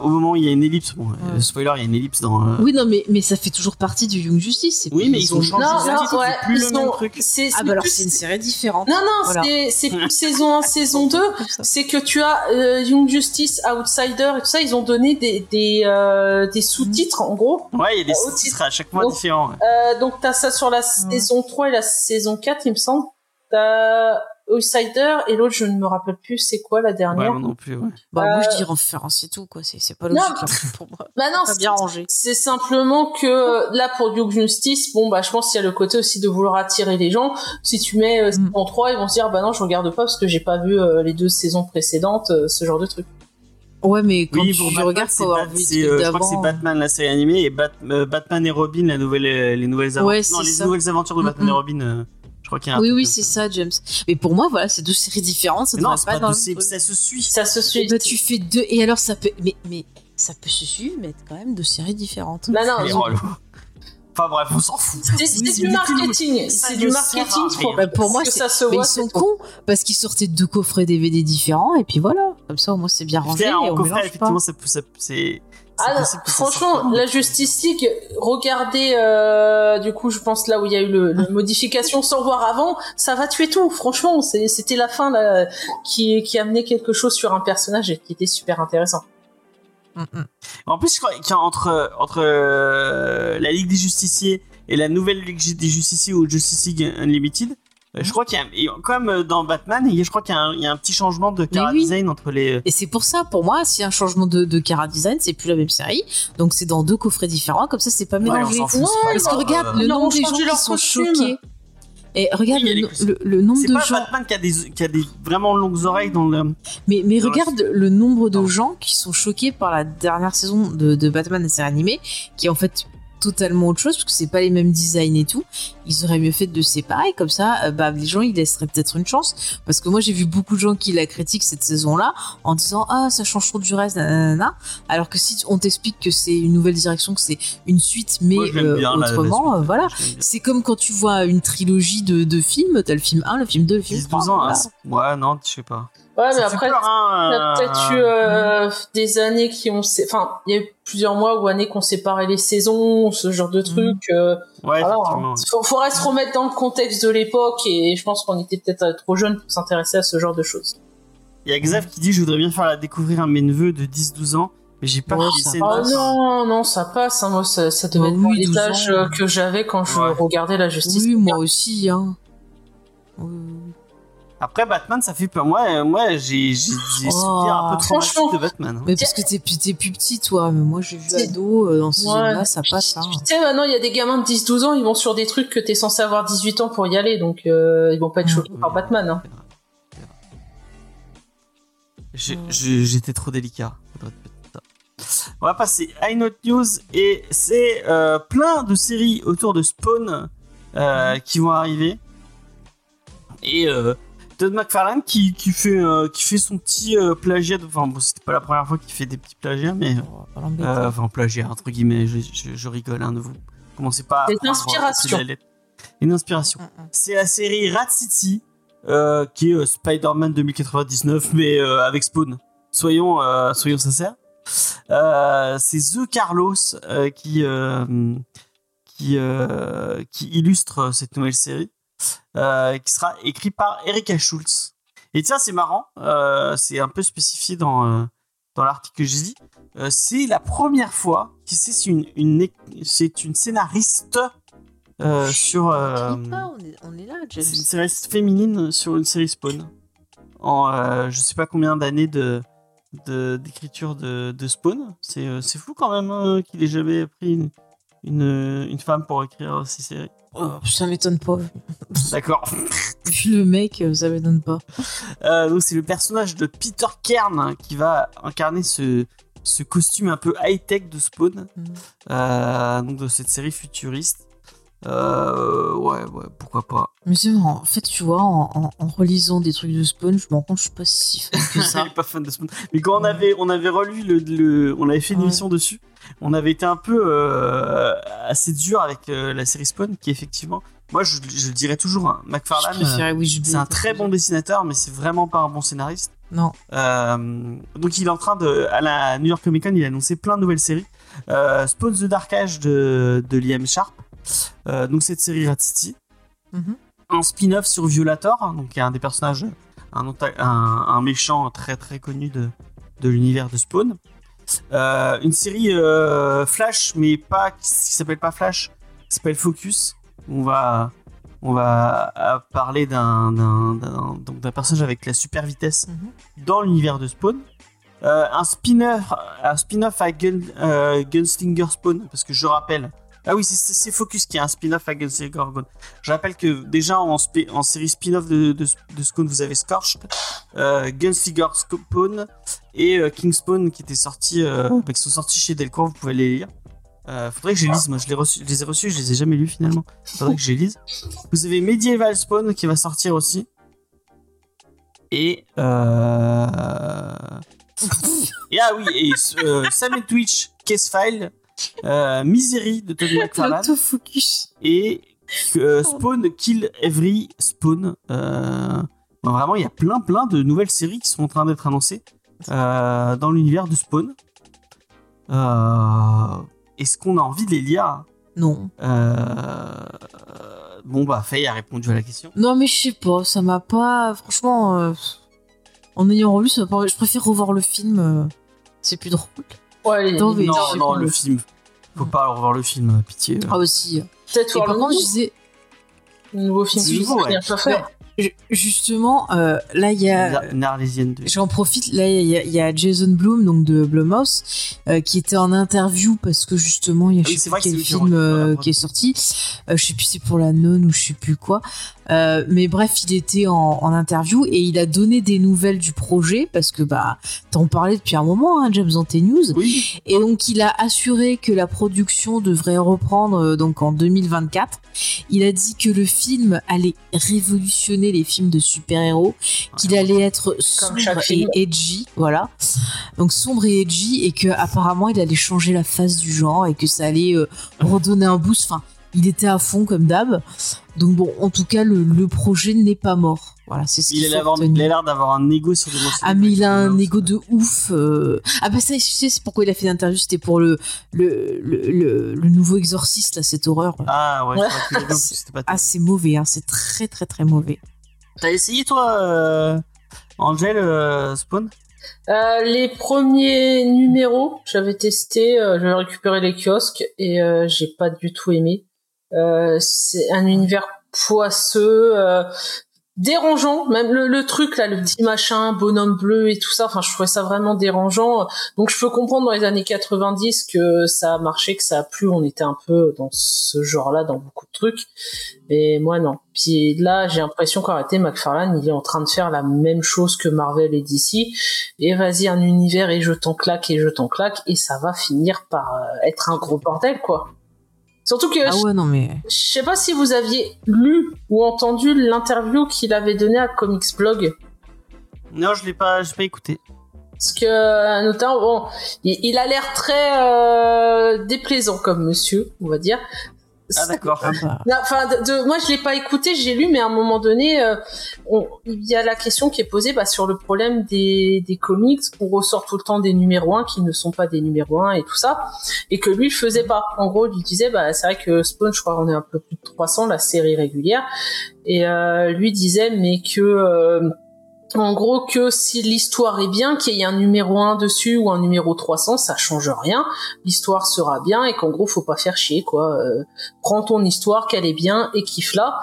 au moment où il y a une ellipse. Bon, euh, Ouais. spoiler, il y a une ellipse dans. euh, Oui, non, mais, mais ça fait toujours partie du Young Justice. c'est Oui, mais ils ont changé Non, de ouais, c'est plus ils le même truc. c'est- Ah, bah alors c'est une série différente. Non, non, Voilà. c'est- c'est plus saison 1, saison 2. Comme ça. C'est que tu as euh, Young Justice, Outsider et tout ça, ils ont donné des, des, euh, des sous-titres en gros. Ouais, il y a des Au titres titre. à chaque Donc, différents. ouais. Euh, donc t'as ça sur la saison 3 et la saison 4, il me semble. T'as Outsider et l'autre, je ne me rappelle plus c'est quoi la Ouais, dernière. moi non plus. Ouais. Bah, moi, Euh, je dis référence et tout, quoi. C'est c'est pas Non. logique là, pour moi. bah non, c'est- bien rangé. c'est simplement que là pour Young Justice, bon bah je pense qu'il y a le côté aussi de vouloir attirer les gens. Si tu mets euh, Mm. saison 3, ils vont se dire bah non je regarde pas parce que j'ai pas vu euh, les deux saisons précédentes, euh, ce genre de truc. Ouais, mais quand Oui, tu Batman, regardes, c'est faut avoir Bat- vu c'est, euh, je crois que c'est. Batman la série animée et Bat- euh, Batman et Robin la nouvelle euh, les nouvelles aventures. Ouais, non, c'est les ça. nouvelles aventures de Batman Mm, et mm. Robin. Je crois qu'il y a un Oui, oui, c'est ça, James. Mais pour moi, voilà, c'est deux séries différentes. Ça Mais non, c'est pas pas ça se suit. Ça se suit. Bah, tu fais deux. Et alors, ça peut. Mais, mais ça peut se suivre, mais être quand même deux séries différentes. Bah non, relous. Enfin bref, on s'en fout. c'est du marketing. C'est du marketing. Bah, pour moi, que c'est- ça se Mais ils sont cons parce qu'ils sortaient deux coffrets DVD différents et puis voilà. Comme ça, au moins, c'est bien rangé on coffret, effectivement, c'est. Ah franchement, la Justice League, regardez, euh, du coup, je pense là où il y a eu le, le modification sans voir avant, ça va tuer tout. Franchement, c'était la fin là, qui, qui amenait quelque chose sur un personnage et qui était super intéressant. Mm, mm. En plus, qu'entre entre euh, la Ligue des Justiciers et la nouvelle Ligue des Justiciers ou Justice League Unlimited, je crois qu'il y a, et comme euh, dans Batman, il y a- je crois qu'il y, a un- il y a un petit changement de cara oui. design entre les. Et c'est pour ça, pour moi, s'il y a un changement de, de cara design, c'est plus la même série. Donc c'est dans deux coffrets différents, comme ça c'est pas Ouais, on mélangé. s'en fout, pas Parce que regarde Euh, le nombre des gens qui sont costume. choqués. Et regarde Oui, le, les no- costumes. le- le nombre C'est de pas gens. Batman qui a des qui a des vraiment longues oreilles dans le. Mais, mais Dans la regarde le nombre de Non. gens qui sont choqués par la dernière saison de, de Batman et série animée, qui est en fait totalement autre chose, parce que c'est pas les mêmes designs et tout. Ils auraient mieux fait de séparer, comme ça, euh, bah, les gens, ils laisseraient peut-être une chance. Parce que moi, j'ai vu beaucoup de gens qui la critiquent cette saison-là, en disant, ah, ça change trop du reste, nanana. Alors que si on t'explique que c'est une nouvelle direction, que c'est une suite, mais Moi, euh, bien, la- la autrement, suite. euh, voilà. C'est comme quand tu vois une trilogie de, de films, t'as le film 1, le film 2, le film 10, 3. 12 ans, hein, voilà. ouais, non, je sais pas. Ouais, mais après, peur, hein, Il y a euh, peut-être eu euh, des années qui ont, enfin, il y a eu plusieurs mois ou années qu'on séparé les saisons, ce genre de truc. euh, Ouais, hein. Faut- faudrait se remettre dans le contexte de l'époque et je pense qu'on était peut-être trop jeunes pour s'intéresser à ce genre de choses. Il y a Xav qui dit Je voudrais bien faire la découvrir à mes neveux de 10-12 ans, mais j'ai pas Ouais, fait ça. Oh non, non, ça passe. hein. Moi, ça, ça devait Bah être oui, les 12 âges ans. euh, que j'avais quand je Ouais. regardais la justice. Oui, moi aussi, hein. Oui. Après Batman, ça fait peur. Moi, euh, moi j'ai j'ai des Oh. souvenirs un peu Franchement. de Batman. hein. Mais parce que t'es plus, t'es plus petit, toi. Mais moi, j'ai vu ado euh, dans ces Ouais. zones-là, ça passe. Hein. Tu sais, maintenant, il y a des gamins de 10-12 ans, ils vont sur des trucs que t'es censé avoir 18 ans pour y aller, donc euh, ils vont pas être choqués par Batman. Hein. Ouais. J'étais trop délicat. On va passer à une autre news et c'est euh, plein de séries autour de Spawn euh, qui vont arriver. Et euh, Todd McFarlane qui, qui, fait, euh, qui fait son petit euh, plagiat. de- Enfin, bon, c'était pas la première fois qu'il fait des petits plagiats, mais. L'embêter. Euh, enfin, plagiat, entre guillemets, je, je, je rigole, hein, ne vous commencez pas à Des prendre inspirations. la lettre. Une inspiration. Mm, mm. C'est la série Rat City, euh, qui est euh, Spider-Man 2099, mais euh, avec Spawn. Soyons, euh, soyons sincères. Euh, c'est The Carlos euh, qui, euh, qui, euh, qui illustre cette nouvelle série, euh, qui sera écrit par Erika Schultz. Et tiens, c'est marrant, euh, c'est un peu spécifié dans, euh, dans l'article que j'ai dit. C'est la première fois que c'est une, une, c'est une scénariste sur. pas, on, est, on est là, James. c'est une scénariste féminine sur une série Spawn. En je sais pas combien d'années de de- d'écriture de, de Spawn. C'est c'est fou quand même hein, qu'il ait jamais pris une, une, une femme pour écrire ces séries. Oh, ça m'étonne pas. D'accord. Le mec, euh, ça m'étonne pas. Euh, donc c'est le personnage de Peter Kern hein, qui va incarner ce, ce costume un peu high-tech de Spawn, Mhm. euh, donc de cette série futuriste. Euh, ouais, ouais, pourquoi pas. Mais c'est marrant. En fait, tu vois, en, en- en relisant des trucs de Spawn, je me rends compte que je suis pas si fan que ça. pas fan de Spawn. Mais quand on avait, on avait relu le, le- on avait fait une Ouais. émission dessus, on avait été un peu euh, assez dur avec euh, la série Spawn, qui effectivement, moi je, je le dirais toujours, hein, McFarlane, Witchblade. c'est un très bon dessinateur, mais c'est vraiment pas un bon scénariste. Non. Euh, donc il est en train de, à la New York Comic Con, il a annoncé plein de nouvelles séries. Euh, Spawn the Dark Age de, de Liam Sharp, Euh, donc cette série Rat City, Mhm. un spin-off sur Violator, hein, donc y a un des personnages, un, anta- un, un méchant très très connu de, de l'univers de Spawn. Euh, une série euh, Flash, mais pas qui s'appelle pas Flash, qui s'appelle Focus. On va on va euh, parler d'un donc d'un personnage avec la super vitesse Mhm. dans l'univers de Spawn. Euh, un spin-off un spin-off à Gun, euh, Gunslinger Spawn parce que je rappelle ah oui c'est- Focus qui a un spin-off à Gunslinger Spawn. Je rappelle que déjà en, série spin-off de, de, de vous avez Scorched, euh, Gunslinger Spawn et euh, King Spawn qui étaient sortis euh, bah, qui sont sortis chez Delcourt vous pouvez les lire. Euh, faudrait que je les lise, moi je les, reçus- je les ai reçus, je les ai jamais lus finalement. Faudrait que je les lise. Vous avez Medieval Spawn qui va sortir aussi. Et euh... et ah oui, et euh, Sam et Twitch, Case File, euh, Misery de Tony McFarlane et euh, Spawn Kill Every Spawn. Euh, vraiment, il y a plein plein de nouvelles séries qui sont en train d'être annoncées euh, dans l'univers de Spawn. Est-ce qu'on a envie de les lire? Non. Bon bah Faye a répondu à la question. Non, mais je sais pas, ça m'a pas. Franchement, en ayant relu, ça m'a pas- je préfère revoir le film. C'est plus drôle. Ouais, les- Non, non, le film. Faut pas revoir le film, pitié. Ah, aussi. peut-être Et voir le je nouveau, disais, le nouveau film nouveau, vient ouais. faire. ju- justement, euh, là, il y a. De. J'en profite, là il y, a- il y a Jason Blum donc de Blumhouse euh, qui était en interview parce que justement il y a Ah je c'est sais plus que quel film euh, qui est sorti, euh, je sais plus si c'est pour la nonne ou je sais plus quoi, Euh, mais bref il était en, en interview et il a donné des nouvelles du projet parce que bah t'en parlais depuis un moment hein, James dans tes news Oui, et donc il a assuré que la production devrait reprendre euh, donc en 2024. Il a dit que le film allait révolutionner les films de super-héros, qu'il allait être sombre et edgy, voilà. Donc sombre et edgy et que apparemment il allait changer la face du genre et que ça allait euh, redonner un boost. Enfin, il était à fond comme d'hab. Donc bon, en tout cas le, le projet n'est pas mort. Voilà, c'est ce il qu'il a il a l'air d'avoir un ego sur des Ah mais il a un ego de ouf. euh. Ah bah ça, je sais, c'est pourquoi il a fait l'interview. C'était pour le le, le, le le nouveau exorciste là, cette horreur. Ah ouais, c'est pas Ah c'est mauvais, hein, c'est très très très mauvais. T'as essayé toi, euh, Angel euh, Spawn? Euh, les premiers numéros, j'avais testé, euh, j'avais récupéré les kiosques et euh, j'ai pas du tout aimé. Euh, c'est un univers poisseux, euh, dérangeant, même le, le truc là, le petit machin, bonhomme bleu et tout ça. Enfin, je trouvais ça vraiment dérangeant. Donc, je peux comprendre dans les années 90 que ça a marché, que ça a plu. On était un peu dans ce genre-là, dans beaucoup de trucs. Mais moi, non. Puis là, j'ai l'impression qu'en réalité, McFarlane, il est en train de faire la même chose que Marvel et DC. Et vas-y, un univers et je t'en claque et je t'en claque. Et ça va finir par euh, être un gros bordel, quoi. Surtout que Ah ouais non mais je sais pas si vous aviez lu ou entendu l'interview qu'il avait donnée à Comics Blog. Non, je l'ai pas, j'ai pas écouté. Parce que, euh, notamment, bon, il, il a l'air très euh, déplaisant comme monsieur, on va dire. Ah d'accord. Enfin, de, de- moi je l'ai pas écouté, j'ai lu, mais à un moment donné, euh, on- il y a la question qui est posée bah, sur le problème des, des comics, qu'on ressort tout le temps des numéros 1 qui ne sont pas des numéros 1 et tout ça, et que lui il faisait pas. En gros, il disait, bah c'est vrai que Spawn, je crois qu'on est un peu plus de 300, la série régulière, et euh, lui disait, mais que euh, en gros que si l'histoire est bien, qu'il y ait un numéro 1 dessus ou un numéro 300, ça change rien. L'histoire sera bien et qu'en gros faut pas faire chier quoi. Euh, prends ton histoire, qu'elle est bien et kiffe-la.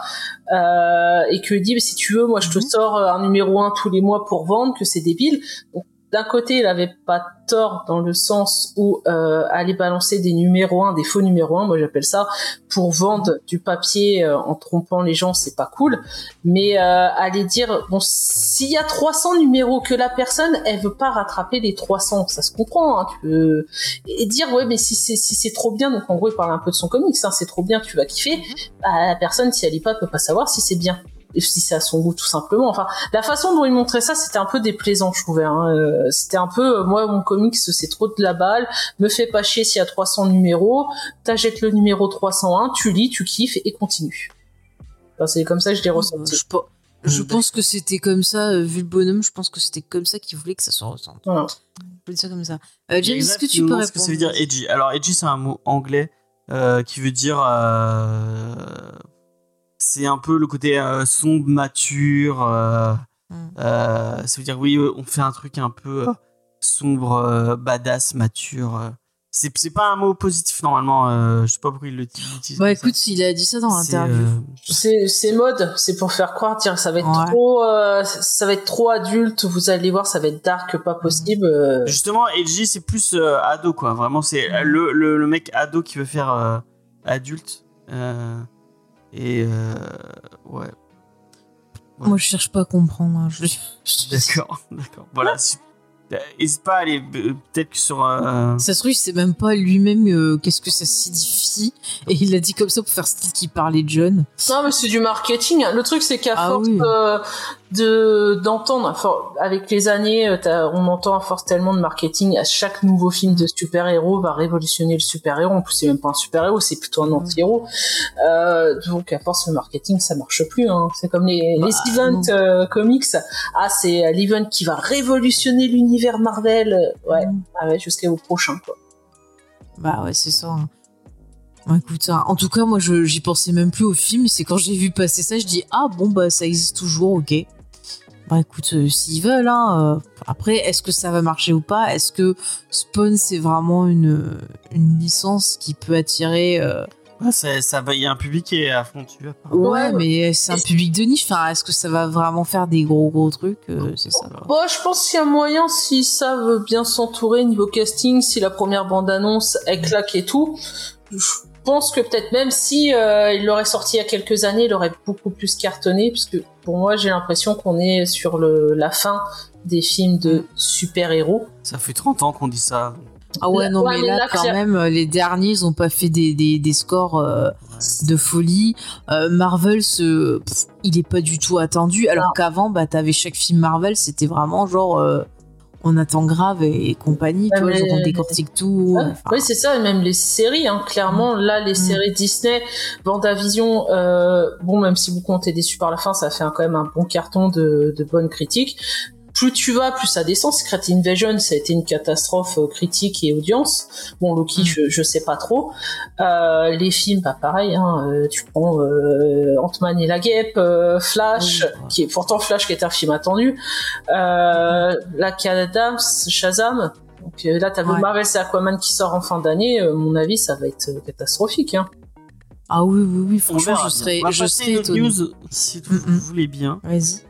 Euh, et que dit si tu veux, moi je te Mhm. sors un numéro 1 tous les mois pour vendre, que c'est débile. Donc, d'un côté, il avait pas tort dans le sens où euh, aller balancer des numéros 1, des faux numéros 1, moi j'appelle ça, pour vendre du papier euh, en trompant les gens, c'est pas cool. Mais euh, aller dire, bon, s'il y a 300 numéros que la personne, elle veut pas rattraper les 300, ça se comprend. Hein, tu peux... Et dire, ouais, mais si c'est si c'est trop bien, donc en gros, il parle un peu de son comics, hein, c'est trop bien, tu vas kiffer. Bah, la personne, si elle lit pas, peut pas savoir si c'est bien. Et si c'est à son goût tout simplement. Enfin, la façon dont il montrait ça, c'était un peu déplaisant, je trouvais. Hein. Euh, c'était un peu, euh, moi, mon comics, c'est trop de la balle. Me fais pas chier s'il y a 300 numéros. T'achètes le numéro 301, tu lis, tu kiffes et continue. Enfin, c'est comme ça que je l'ai ressenti. Je, pe- je Mm, pense que c'était comme ça, euh, vu le bonhomme, je pense que c'était comme ça qu'il voulait que ça se ressente. Voilà. Je peux dire ça comme ça. Euh, James, est-ce que tu peux répondre ce que ça veut dire edgy. Alors edgy c'est un mot anglais euh, qui veut dire euh, c'est un peu le côté euh, sombre, mature. euh, Mm. euh, ça veut dire oui, euh, on fait un truc un peu euh, sombre, euh, badass, mature. C'est c'est pas un mot positif normalement. euh, je sais pas pourquoi il le dit. utilise Bah ça. écoute, il a dit ça dans C'est, l'interview. euh, C'est c'est mode, c'est pour faire croire, dire ça va être Ouais. trop, euh, ça va être trop adulte. Vous allez voir, ça va être dark, pas possible. euh. Justement, edgy c'est plus euh, ado quoi. Vraiment c'est Mm. le, le, le mec ado qui veut faire euh, adulte. euh, et euh, ouais. ouais. Moi, je cherche pas à comprendre. hein, je- D'accord, d'accord. Voilà. euh, N'hésite pas à aller euh, peut-être que sur. euh, Ça se trouve, il sait même pas lui-même euh, qu'est-ce que ça signifie. Et il l'a dit comme ça pour faire style qu'il parlait de John. Non, mais c'est du marketing. Le truc, c'est qu'à Ah force oui. euh, de d'entendre, avec les années, euh, on entend à force tellement de marketing. À chaque nouveau film de super-héros va révolutionner le super-héros. En plus, c'est même pas un super-héros, c'est plutôt un Mhm. anti-héros. Euh, donc, à force, le marketing, ça marche plus. Hein. C'est comme les, Bah, les events euh, comics. Ah, c'est euh, l'event qui va révolutionner l'univers Marvel. Ouais, Mm. ah ouais jusqu'au prochain. Quoi. Bah ouais, c'est ça. hein. Bon, écoute, hein, en tout cas, moi, j'y pensais même plus au film. C'est quand j'ai vu passer ça, je dis ah bon bah ça existe toujours, ok. Bah écoute, euh, s'ils veulent, hein. euh, après, est-ce que ça va marcher ou pas? Est-ce que Spawn c'est vraiment une une licence qui peut attirer euh, ouais, ça, ça va. Il y a un public qui est à fond dessus. Ouais. Ouais, mais c'est un public de niche. Enfin, est-ce que ça va vraiment faire des gros gros trucs euh, C'est ça. Bon, je pense qu'il y a moyen si ça veut bien s'entourer niveau casting, si la première bande-annonce elle claque et tout. Je pense que peut-être même si euh, il l'aurait sorti il y a quelques années, il aurait beaucoup plus cartonné, puisque pour moi j'ai l'impression qu'on est sur le, la fin des films de super-héros. Ça fait 30 ans qu'on dit ça. Ah ouais, non, Ouais, mais mais là, là, quand même, les derniers, ils ont pas fait des, des, des scores euh, de folie. Euh, Marvel, ce, pff, il est pas du tout attendu, alors qu'avant, bah, t'avais chaque film Marvel, c'était vraiment genre, euh, on attend grave et, et compagnie, Ouais, tu vois, genre on décortique tout. Ouais, enfin, oui, c'est ça, et même les séries, hein, clairement, là, les séries Disney, Vendavision, euh, bon, même si vous comptez déçu par la fin, ça fait un- quand même un bon carton de, de bonnes critiques. Plus tu vas, plus ça descend. Secret Invasion, ça a été une catastrophe euh, critique et audience. Bon, Loki, Mm. je, je sais pas trop. Euh, les films, pas pareil. Hein, euh, tu prends euh, Ant-Man et la Guêpe, euh, Flash, Oui, ouais. qui est pourtant Flash, qui est un film attendu. Euh, la Adams, Shazam. Donc euh, là, t'as vu Ouais. Marvel, c'est Aquaman qui sort en fin d'année. Euh, mon avis, ça va être catastrophique. Hein. Ah oui, oui, oui, franchement, je serais, je serais news si vous Mm, mm. voulez bien. Vas-y,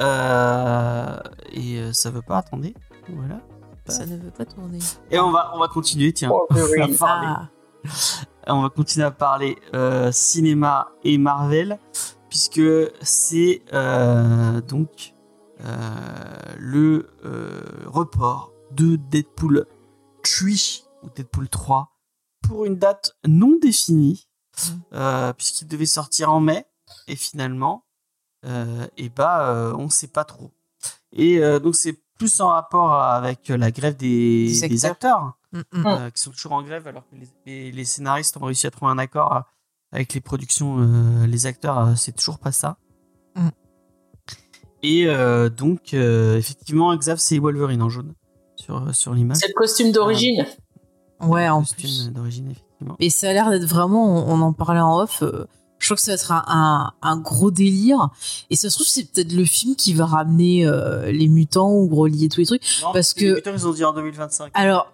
Euh, et euh, ça veut pas attendez. Voilà. ça ne veut pas tourner. Et on va on va continuer tiens. Wolverine. à parler. Ah, On va continuer à parler euh, cinéma et Marvel, puisque c'est euh, donc euh, le euh, report de Deadpool 3 ou Deadpool 3 pour une date non définie, euh, puisqu'il devait sortir en mai, et finalement, et bah, euh, on sait pas trop. Et euh, donc c'est plus en rapport avec la grève des, acteurs. acteurs mm, mm. euh, qui sont toujours en grève alors que les, les- les scénaristes ont réussi à trouver un accord euh, avec les productions, euh, les acteurs, euh, c'est toujours pas ça. Mm. Et euh, donc, euh, effectivement, Xav, c'est Wolverine en jaune sur, sur l'image. C'est le costume d'origine. Ouais, en Costume plus. d'origine, effectivement. Et ça a l'air d'être vraiment, on, on en parlait en off, euh, Je crois que ça va être un, un, un gros délire. Et ça se trouve, c'est peut-être le film qui va ramener euh, les mutants ou relier tous les trucs. Non, Parce les que- mutants, ils ont dit en 2025. Alors,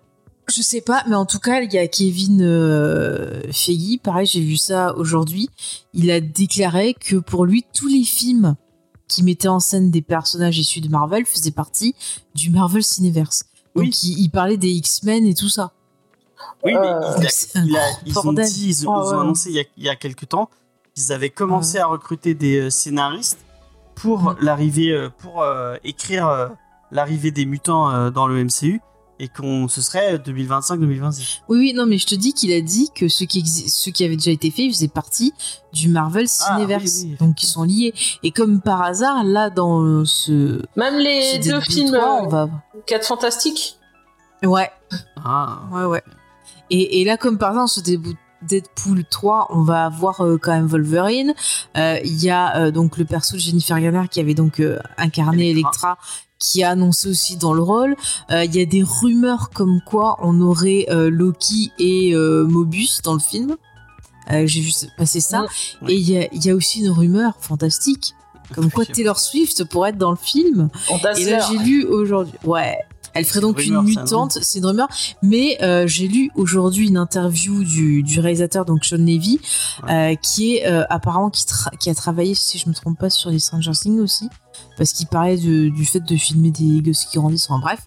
je sais pas, mais en tout cas, il y a Kevin euh, Feige, pareil, j'ai vu ça aujourd'hui. Il a déclaré que pour lui, tous les films qui mettaient en scène des personnages issus de Marvel faisaient partie du Marvel Cineverse. Donc, Oui. il, il parlait des X-Men et tout ça. Oui, mais Euh, il a- c'est un il a- gros ils ont bordel. dit, ils ont, ils ont ouais. annoncé il y a, il y a quelques temps qu'ils avaient commencé à recruter des euh, scénaristes pour Mhm. l'arrivée, euh, pour euh, écrire euh, l'arrivée des mutants euh, dans le MCU et qu'on ce serait 2025-2026. Oui, oui, non, mais je te dis qu'il a dit que ce qui, exi- ce qui avait déjà été fait faisait partie du Marvel Ah, Cineverse. oui, oui, donc, ils sont liés. Et comme par hasard, là, dans ce. Même les ce deux films 3, euh, on va. 4 Fantastiques. Ouais, Ah, Ouais, ouais. Et, et là, comme par exemple, ce Deadpool- Deadpool 3, on va avoir euh, quand même Wolverine. Euh, Il y a euh, donc le perso de Jennifer Garner qui avait donc incarné Elektra. Elektra, qui a annoncé aussi dans le rôle. Euh, Il y a des rumeurs comme quoi on aurait euh, Loki et euh, Mobius dans le film. J'ai vu passer ça. Ouais. Et il y a, il y a aussi une rumeur fantastique, comme quoi Taylor Swift pourrait être dans le film. Et là, j'ai lu aujourd'hui. Ouais. Elle ferait donc une rumeur, mutante, c'est une rumeur. Mais euh, j'ai lu aujourd'hui une interview du, du réalisateur, donc Sean Levy, euh, qui est euh, apparemment qui, a travaillé, si je me trompe pas, sur les Stranger Things aussi, parce qu'il parlait de- du fait de filmer des gosses qui grandissent, enfin bref.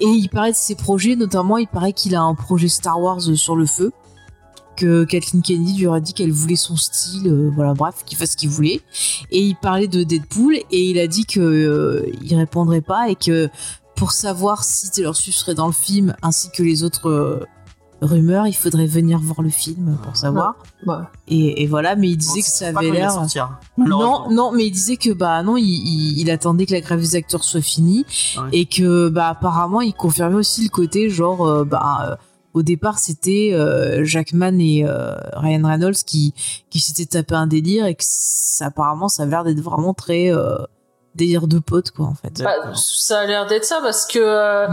Et il parlait de ses projets, notamment, il paraît qu'il a un projet Star Wars sur le feu. Que Kathleen Kennedy lui aurait dit qu'elle voulait son style, euh, voilà, bref, qu'il fasse ce qu'il voulait. Et il parlait de Deadpool et il a dit que euh, il répondrait pas et que pour savoir si Taylor Swift serait dans le film ainsi que les autres euh, rumeurs, il faudrait venir voir le film pour savoir. Ouais. Et, et voilà, mais il disait que ça avait l'air. sortir, Non, non, mais il disait que bah non, il, il- il attendait que la grève des acteurs soit finie Ouais. et que bah apparemment il confirmait aussi le côté genre euh, bah euh, au départ c'était euh, Jackman et euh, Ryan Reynolds qui qui s'étaient tapé un délire et que ça, apparemment ça a l'air d'être vraiment très euh, délire de potes quoi en fait. Bah, ça a l'air d'être ça parce que euh.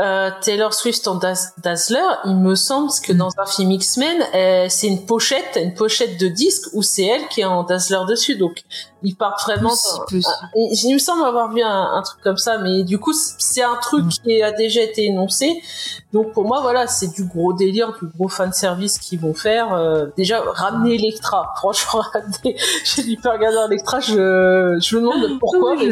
Euh, Taylor Swift en Daz- Dazzler, il me semble que Mm. dans un film X-Men, euh, c'est une pochette, une pochette de disque où c'est elle qui est en Dazzler dessus. Donc ils partent vraiment. Ah, il me semble avoir vu un, un truc comme ça, mais du coup c'est un truc Mm. qui a déjà été énoncé. Donc pour moi voilà, c'est du gros délire, du gros fan service qu'ils vont faire. Euh, déjà ramener Electra, franchement ramener Jennifer Garner Electra, je je me demande pourquoi. Mais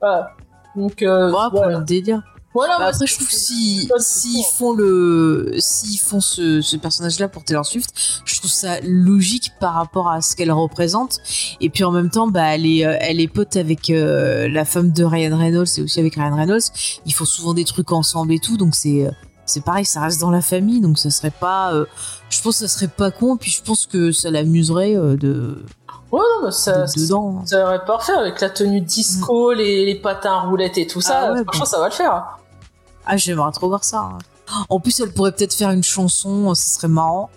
voilà. Donc euh, Bon, voilà. le délire. Voilà, Bah, après, je trouve que si s'ils question. font le s'ils font ce, ce personnage-là pour Taylor Swift, je trouve ça logique par rapport à ce qu'elle représente. Et puis en même temps, bah elle est euh, elle est pote avec euh, la femme de Ryan Reynolds et aussi avec Ryan Reynolds. Ils font souvent des trucs ensemble et tout, donc c'est euh, c'est pareil, ça reste dans la famille, donc ça serait pas. euh, je pense que ça serait pas con. Et puis je pense que ça l'amuserait euh, de Ouais, non, mais ça, dedans. hein. ça aurait parfait avec la tenue disco, les, les patins à roulettes et tout ça. Ah ouais, franchement, ça va le faire. Ah, j'aimerais trop voir ça. hein. En plus, elle pourrait peut-être faire une chanson, ce serait marrant.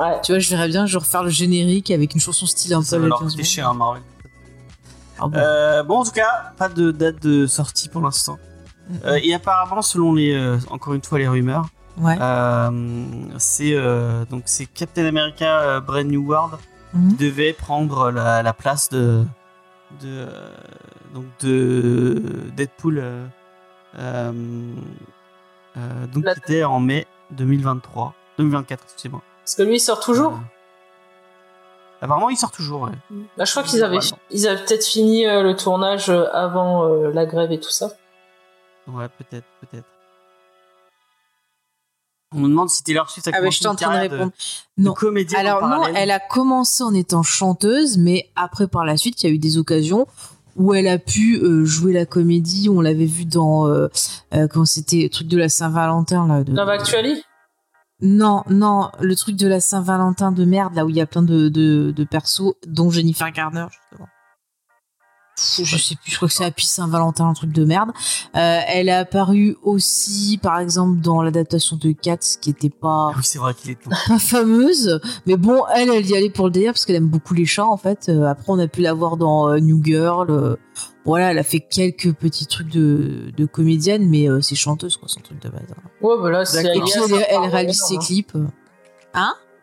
Ouais. Tu vois, je verrais bien genre faire le générique avec une chanson style un peu Ça va la leur 15 coûter secondes. cher, hein, Marvel. Ah bon. Euh, bon, en tout cas, pas de date de sortie pour l'instant. Euh, et apparemment, selon les, euh, encore une fois, les rumeurs, ouais. euh, c'est euh, donc c'est Captain America euh, Brand New World qui devait prendre la, la place de de euh, donc de Deadpool euh, euh, euh, donc La- qui était en mai 2023 2024 excusez-moi Parce que lui, il sort toujours. Euh, apparemment il sort toujours ouais. Bah, je crois qu'ils avaient, Ouais, non. ils avaient peut-être fini euh, le tournage euh, avant euh, la grève et tout ça. Ouais, peut-être, peut-être. On me demande si Taylor Swift a Ah, mais commencé je suis en une train de carrière répondre. de Non. comédienne Alors non, parallèle. elle a commencé en étant chanteuse, mais après par la suite, il y a eu des occasions où elle a pu euh, jouer la comédie. On l'avait vu dans euh, euh, quand c'était le truc de la Saint-Valentin là. De... Love Actually Non, non, le truc de la Saint-Valentin de merde là où il y a plein de, de, de persos, dont Jennifer Garner justement. Je sais plus, je crois que c'est Happy Saint-Valentin, un truc de merde. Euh, elle a apparu aussi, par exemple, dans l'adaptation de Cats, qui était pas Ah oui, c'est vrai qu'il est tout. pas fameuse, mais bon, elle, elle y allait pour le délire parce qu'elle aime beaucoup les chats en fait. Euh, après, on a pu la voir dans euh, New Girl. euh, voilà, elle a fait quelques petits trucs de, de comédienne, mais euh, c'est chanteuse quoi, son truc de base. hein. Ouais, bah là, c'est. Et puis elle, elle hein, réalise ses hein. clips. euh.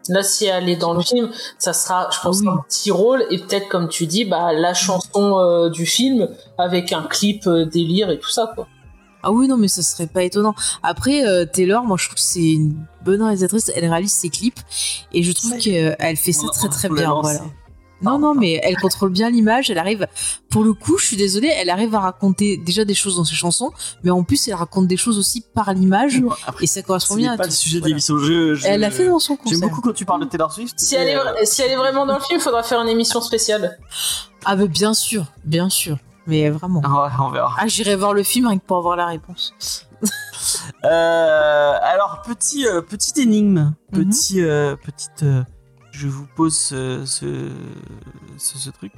Là, si elle est dans le film, ça sera, je pense, Ah oui. un petit rôle et peut-être, comme tu dis, bah la chanson euh, du film avec un clip euh, délire et tout ça, quoi. Ah oui, non, mais ça serait pas étonnant. Après, euh, Taylor, moi, je trouve que c'est une bonne réalisatrice. Elle réalise ses clips et je trouve Ouais. qu'elle fait ça très très bien. Voilà. Non, non, mais elle contrôle bien l'image. Elle arrive, pour le coup, je suis désolée, elle arrive à raconter déjà des choses dans ses chansons, mais en plus, elle raconte des choses aussi par l'image Après, et ça correspond bien. n'est à pas tout. le sujet de Voilà. l'émission. Je, je- Elle l'a fait dans son concert. J'aime beaucoup quand tu parles de Taylor Swift. Si elle, est, Euh, si elle est vraiment dans le film, il faudra faire une émission spéciale. Ah, mais bien sûr, bien sûr. Mais vraiment. ah ouais, on verra. Ah, j'irai voir le film rien que pour avoir la réponse. Euh, alors, petit, euh, petite énigme. Mhm. Petit, euh, petite. Je vous pose ce, ce, ce- ce truc.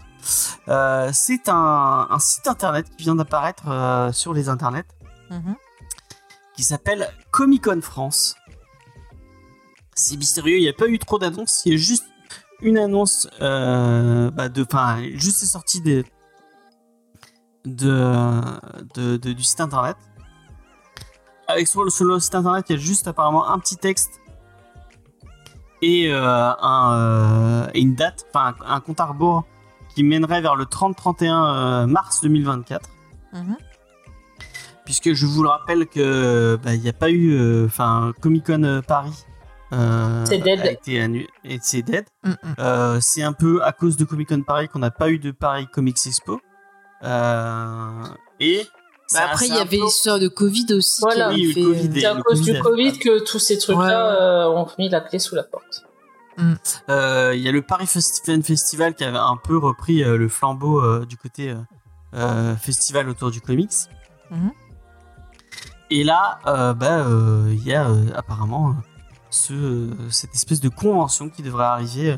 Euh, c'est un, un site internet qui vient d'apparaître euh, sur les internets qui s'appelle Comic Con France. C'est mystérieux, il n'y a pas eu trop d'annonces, il y a juste une annonce euh, bah, de. Enfin, juste c'est sorti des, de, de- de- du site internet. Avec sur le, sur le site internet, il y a juste apparemment un petit texte et, euh, un, euh, une date, enfin un, un compte à rebours qui mènerait vers le 30-31 euh, mars 2024 puisque je vous le rappelle que bah, il n'y a pas eu euh, enfin Comic Con Paris euh, C'est dead. a été annulé et c'est dead. Euh, c'est un peu à cause de Comic Con Paris qu'on n'a pas eu de Paris Comics Expo et Bah, après, il y avait l'histoire de Covid aussi. Voilà. qui Oui, fait- Covid et- C'est à cause Covid du Covid que tous ces trucs-là euh, ont mis la clé sous la porte. Euh, Il y a le Paris Fest- Fan Festival qui avait un peu repris euh, le flambeau euh, du côté euh, euh, festival autour du comics. Mhm. Et là, euh, bah, euh, il y a euh, apparemment euh, ce, euh, cette espèce de convention qui devrait arriver.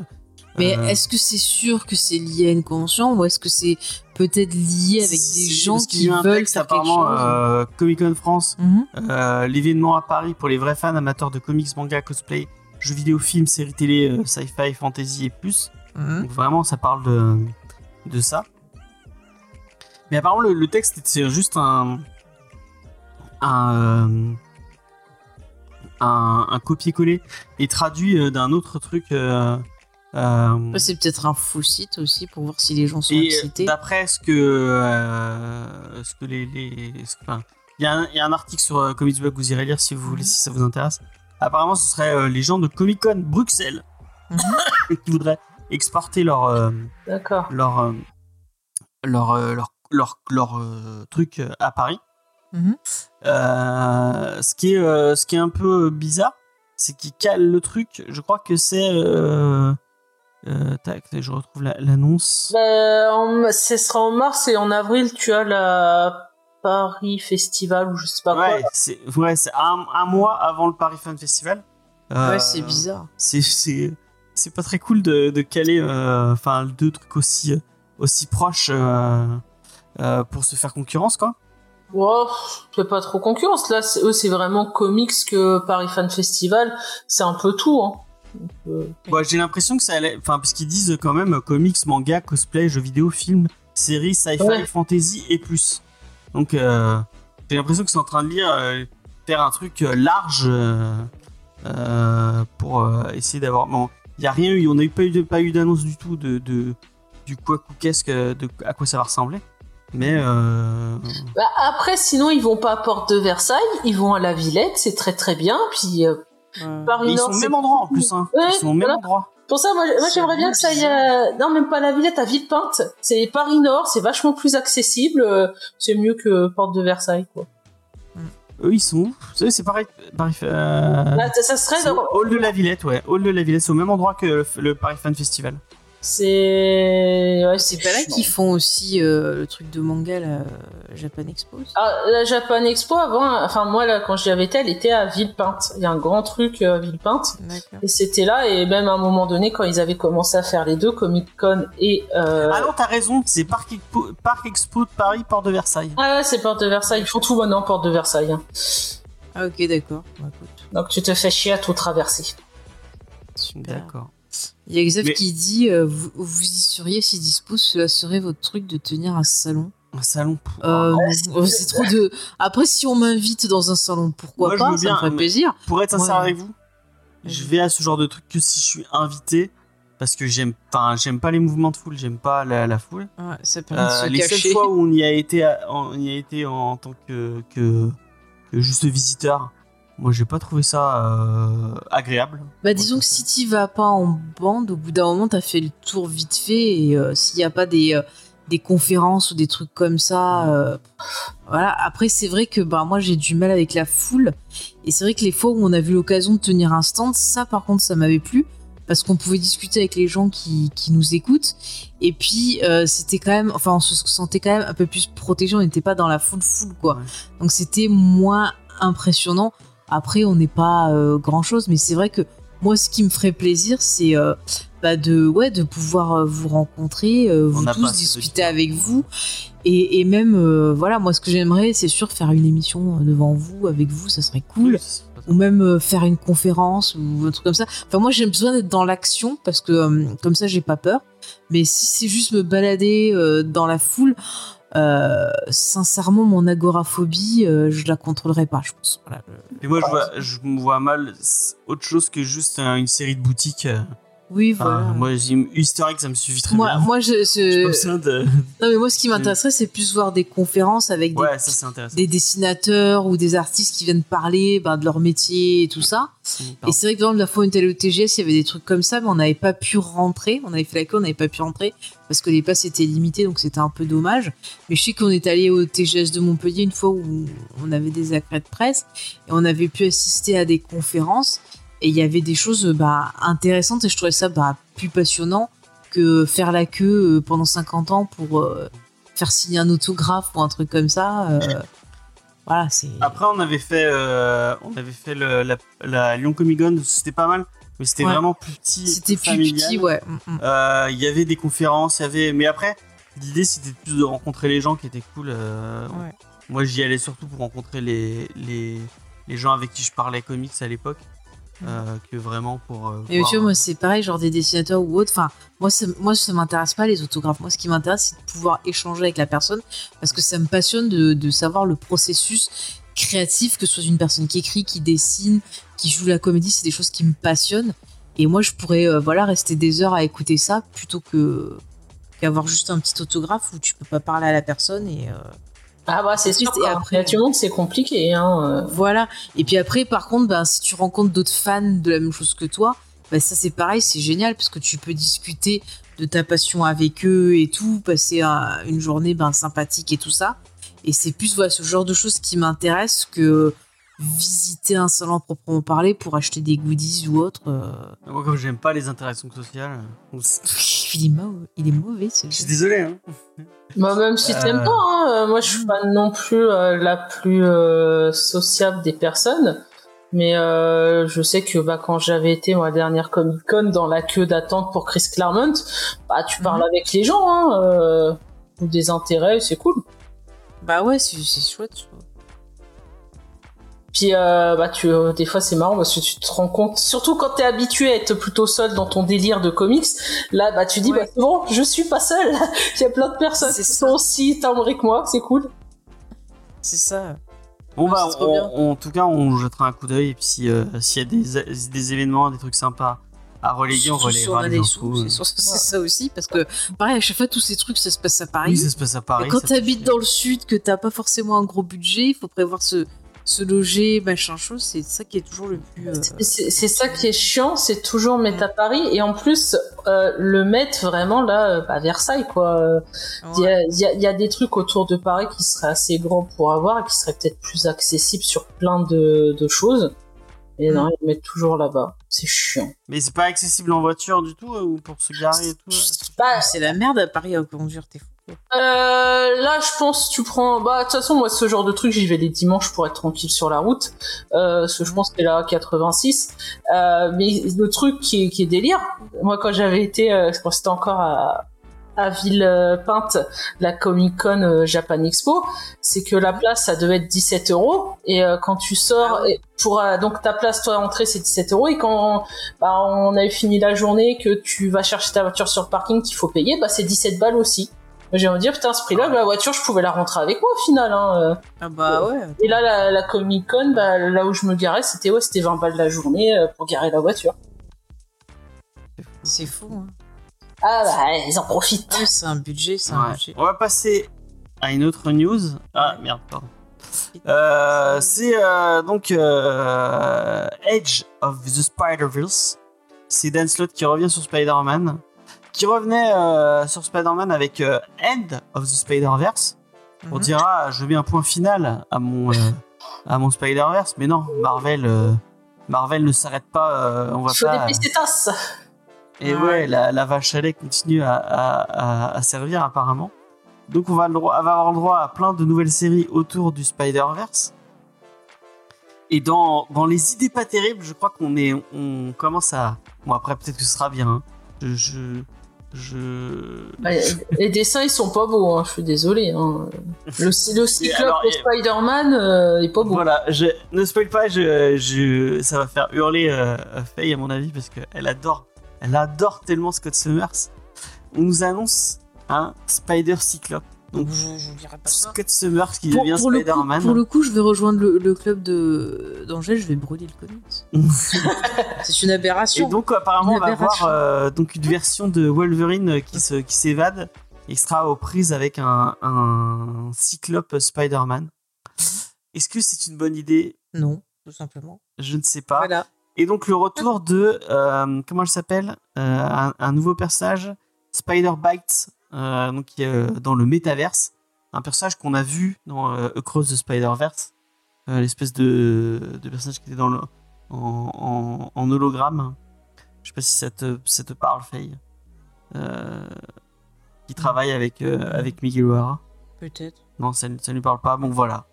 Mais euh, est-ce que c'est sûr que c'est lié à une convention ou est-ce que c'est peut-être lié avec des gens qui veulent texte, faire quelque apparemment chose euh, Comic Con France, Mhm. euh, l'événement à Paris pour les vrais fans amateurs de comics, manga, cosplay, jeux vidéo, films, séries télé, euh, sci-fi, fantasy et plus. Mhm. Donc vraiment, ça parle de, de ça. Mais apparemment, le, le texte, c'est juste un. Un. un, un copier-coller et traduit d'un autre truc. euh, euh, c'est peut-être un faux site aussi pour voir si les gens sont et excités. d'après ce que. euh, ce que les. que- enfin, il y, a un- il y a un article sur euh, Comics Blog, vous irez lire si vous voulez, si ça vous intéresse. Apparemment, ce serait euh, les gens de Comic Con Bruxelles Mhm. qui voudraient exporter leur. euh, D'accord. leur euh, leur leur leur, leur, euh, truc à Paris. Mhm. Euh, ce qui est euh, ce qui est un peu bizarre, c'est qu'ils calent le truc. Je crois que c'est euh, tac, je retrouve la- l'annonce. Bah, en- ce sera en mars et en avril, tu as la Paris Festival ou je sais pas ouais, quoi. c'est ouais, c'est un, un mois avant le Paris Fan Festival. Euh, Ouais, c'est bizarre. C'est c'est c'est pas très cool de, de caler euh, enfin deux trucs aussi aussi proches euh, euh, pour se faire concurrence quoi. Wow, c'est pas trop concurrence. Là, c'est- eux, c'est vraiment comics que Paris Fan Festival. C'est un peu tout. Hein. Euh, j'ai l'impression que ça allait. Enfin, parce qu'ils disent quand même euh, comics, manga, cosplay, jeux vidéo, films, séries, sci-fi, Ouais. fantasy et plus. Donc, euh, j'ai l'impression que c'est en train de lire, euh, faire un truc large pour essayer d'avoir. Bon, il y a rien eu, on n'a pas eu pas eu d'annonce du tout de, de du quoi qu'est-ce que de à quoi ça va ressembler. Mais euh, Bah, après, sinon, ils vont pas à Porte de Versailles, ils vont à la Villette, c'est très très bien. Puis euh, Paris ils Nord, sont au même endroit en plus. Hein. Ouais, ils sont au même voilà. endroit. Pour ça, moi, j'aimerais bien que ça aille. à- Non, même pas à la Villette, à Villepinte. C'est Paris Nord, c'est vachement plus accessible. euh, C'est mieux que Porte de Versailles, quoi. Eux, ils sont où? Vous savez, c'est pareil. pareil euh, Là, ça serait. Dans- Hall de la Villette, ouais. Hall de la Villette, c'est au même endroit que le, le Paris Fan Festival. C'est. Ouais, C'est pas là qu'ils font aussi euh, le truc de manga, la Japan Expo aussi Ah, la Japan Expo avant, enfin moi là quand j'y avais été, elle était à Villepinte. Il y a un grand truc euh, à Villepinte D'accord. et c'était là et même à un moment donné quand ils avaient commencé à faire les deux Comic Con et euh... Ah non, t'as raison, c'est Parc Expo, Parc Expo de Paris, Porte de Versailles. ah ouais c'est Porte de Versailles, ils font tout maintenant Porte de Versailles. hein. Ah, ok, d'accord. Bah, écoute, Donc tu te fais chier à tout traverser. super. D'accord. Il y a Xav Mais- qui dit euh, vous, vous y seriez si dispo, cela serait votre truc de tenir un salon. Un salon. pour- Euh, Oh, non, c'est trop de. Après, si on m'invite dans un salon, pourquoi Moi, pas? Ça bien, me ferait plaisir. Pour être sincère ouais. avec vous, je vais à ce genre de truc que si je suis invité parce que j'aime enfin j'aime pas les mouvements de foule j'aime pas la, la foule Ouais, ça permet de Euh, se les cacher. seules fois où on y a été à- on y a été en tant que que, que juste visiteur moi j'ai pas trouvé ça euh, agréable Bah disons que si tu vas pas en bande, au bout d'un moment, t'as fait le tour vite fait et euh, s'il y a pas des, euh, des conférences ou des trucs comme ça, voilà. Après, c'est vrai que bah moi j'ai du mal avec la foule et c'est vrai que les fois où on a vu l'occasion de tenir un stand, ça par contre ça m'avait plu parce qu'on pouvait discuter avec les gens qui, qui nous écoutent et puis c'était quand même, enfin on se sentait quand même un peu plus protégé, on n'était pas dans la foule foule quoi. Ouais. Donc c'était moins impressionnant. Après, on n'est pas grand chose, mais c'est vrai que moi, ce qui me ferait plaisir, c'est euh, bah, de, ouais, de pouvoir euh, vous rencontrer, euh, vous tous discuter avec vous. Et, et même, euh, voilà, moi, ce que j'aimerais, c'est sûr faire une émission euh, devant vous, avec vous, ça serait cool. Ou même euh, faire une conférence ou un truc comme ça. Enfin, moi, j'ai besoin d'être dans l'action parce que euh, comme ça, j'ai pas peur. Mais si c'est juste me balader euh, dans la foule, euh, sincèrement, mon agoraphobie, euh, je la contrôlerai pas, je pense. Voilà. et moi je vois je me vois mal autre chose que juste euh, une série de boutiques Oui, Enfin, voilà. moi j'ai historique ça me suffit très moi, bien moi, je, je- de non mais moi, ce qui m'intéresserait, c'est plus voir des conférences avec des, ouais ça c'est intéressant des dessinateurs ou des artistes qui viennent parler ben, de leur métier et tout ça. Et c'est vrai que dans la fois où on était allé au TGS, il y avait des trucs comme ça, mais on n'avait pas pu rentrer. On avait fait la queue, on n'avait pas pu rentrer parce que les places étaient limitées, donc c'était un peu dommage. Mais je sais qu'on est allé au TGS de Montpellier une fois où on avait des accrets de presse et on avait pu assister à des conférences et il y avait des choses bah, intéressantes et je trouvais ça bah, plus passionnant que faire la queue euh, pendant 50 ans pour euh, faire signer un autographe ou un truc comme ça. euh, voilà, c'est. Après, on avait fait, euh, on avait fait le- la, la Lyon Comic Con, c'était pas mal, mais c'était Ouais. vraiment plus petit. C'était plus familial. petit, ouais. Mm, mm. Euh, Il y avait des conférences, il y avait, mais après, l'idée c'était plus de rencontrer les gens qui étaient cool. euh, Ouais. Moi, j'y allais surtout pour rencontrer les, les, les gens avec qui je parlais comics à l'époque, euh, que vraiment pour. euh, Mais voir- tu vois, moi, c'est pareil, genre des dessinateurs ou autres. Enfin, moi, ça, moi, ça m'intéresse pas les autographes. Moi, ce qui m'intéresse, c'est de pouvoir échanger avec la personne parce que ça me passionne de, de savoir le processus créatif, que ce soit une personne qui écrit, qui dessine, qui joue la comédie, c'est des choses qui me passionnent. Et moi, je pourrais, euh, voilà, rester des heures à écouter ça plutôt que qu'avoir juste un petit autographe où tu peux pas parler à la personne et euh, Ah bah c'est sûr. et après- monde, c'est compliqué. Hein. euh. Voilà. Et puis après, par contre, ben, si tu rencontres d'autres fans de la même chose que toi, ben, ça c'est pareil, c'est génial parce que tu peux discuter de ta passion avec eux et tout, passer un- une journée ben, sympathique et tout ça. Et c'est plus voilà, ce genre de choses qui m'intéresse que visiter un salon proprement parler pour acheter des goodies ou autre. euh. Moi, comme j'aime pas les interactions sociales, Il est, mau- il est mauvais ce je suis désolé. Hein. Bah, même si Euh. t'aimes pas, hein, euh, moi je suis pas non plus euh, la plus euh, sociable des personnes. Mais euh, je sais que bah, quand j'avais été moi dernière Comic Con dans la queue d'attente pour Chris Claremont, bah tu parles Mhm. avec les gens, hein, euh, ou des intérêts, c'est cool. Bah ouais, c'est c'est chouette. Puis euh, bah tu euh, des fois c'est marrant parce que tu te rends compte surtout quand t'es habitué à être plutôt seul dans ton délire de comics là bah tu dis Ouais. bah bon je suis pas seul il y a plein de personnes C'est qui ça. sont aussi timbrées que moi c'est cool C'est ça. Bon Ouais, bah, on- en tout cas, on jettera un coup d'œil et puis si, euh, s'il y a des, des événements, des trucs sympas à relayer, on relayera a les infos. c'est sûr- c'est ça aussi parce que pareil à chaque fois tous ces trucs ça se passe à Paris. Oui, ça se passe à Paris. Et quand ça tu fait habites chier. dans le sud, que t'as pas forcément un gros budget, il faut prévoir se, se loger, machin chose, c'est ça qui est toujours le plus. euh, C'est ça qui est chiant, c'est toujours mettre à Paris et en plus euh, le mettre vraiment là euh, à Versailles quoi. Il y, a, il y a- il y a des trucs autour de Paris qui seraient assez grands pour avoir et qui seraient peut-être plus accessibles sur plein de, de choses. Et non, ils le mettent toujours là-bas. C'est chiant. Mais c'est pas accessible en voiture du tout euh, ou pour se garer et tout. Bah, C'est la merde à Paris à conduire, t'es fou. Euh, là, je pense tu prends. Bah, de toute façon, moi, ce genre de truc, j'y vais les dimanches pour être tranquille sur la route. Euh, que je pense que c'est la 86. Euh, mais le truc qui est, qui est délire, moi, quand j'avais été, euh, quand c'était encore à, à Villepinte, la Comic Con euh, Japan Expo, c'est que la place, ça devait être 17 euros. Et euh, quand tu sors, Ah et pour euh, donc ta place, toi, entrée, c'est 17 euros. Et quand bah, on avait fini la journée, que tu vas chercher ta voiture sur le parking, qu'il faut payer, bah, c'est 17 balles aussi. J'ai envie de dire, putain, ce prix-là, la voiture, je pouvais la rentrer avec moi au final. Hein. euh. Ah bah ouais. Et là, la, la Comic Con, bah, là où je me garais, c'était ouais, c'était 20 balles la journée euh, pour garer la voiture. C'est fou. Hein. Ah bah, ils en profitent. Ouais, c'est un budget, c'est un Ouais. budget. On va passer à une autre news. Ah merde, pardon. Euh, c'est euh, donc euh, Edge of the Spider-Verse. C'est Dan Slott qui revient sur Spider-Man. Qui revenait euh, sur Spider-Man avec euh, End of the Spider-Verse. On Mhm. dira, je mets un point final à mon, euh, à mon Spider-Verse. Mais non, Marvel, Marvel ne s'arrête pas. on va fais pas. des. Et Ouais. ouais, la, la vache à lait continue à, à- servir apparemment. Donc on va, le droit- on va avoir le droit à plein de nouvelles séries autour du Spider-Verse. Et dans, dans les idées pas terribles, je crois qu'on est, on commence à. Bon après peut-être que ce sera bien. hein. Je, je, je- les dessins, ils sont pas beaux, hein, je suis désolé. Hein. Le, le cyclope alors, de et- Spider-Man euh, est pas beau. Voilà, je ne spoil pas, je, je, ça va faire hurler euh, Faye à mon avis parce qu'elle adore, elle adore tellement Scott Summers. On nous annonce un Spider Cyclope. Donc Je, je dirais pas ça. Scott Summers qui Pour, devient Spider-Man. pour le coup, je vais rejoindre le, le club de d'Angèle, je vais brûler le comics. c'est une Et aberration. donc apparemment on va avoir euh, donc une version de Wolverine euh, qui se qui s'évade et qui sera aux prises avec un, un Cyclope Spider-Man. Est-ce que c'est une bonne idée? Non, tout simplement. Je ne sais pas. Voilà. Et donc le retour de euh, comment elle s'appelle? Euh, un, un nouveau personnage Spider Bites donc qui est euh, dans le métaverse un personnage qu'on a vu dans euh, Across the Spider Verse l'espèce de, de personnage qui était dans le en, en, en hologramme je sais pas si ça te, ça te parle Faye Euh, qui travaille avec euh, avec Miguel O'Hara Peut-être. non, ça, ça lui parle pas. Bon, voilà.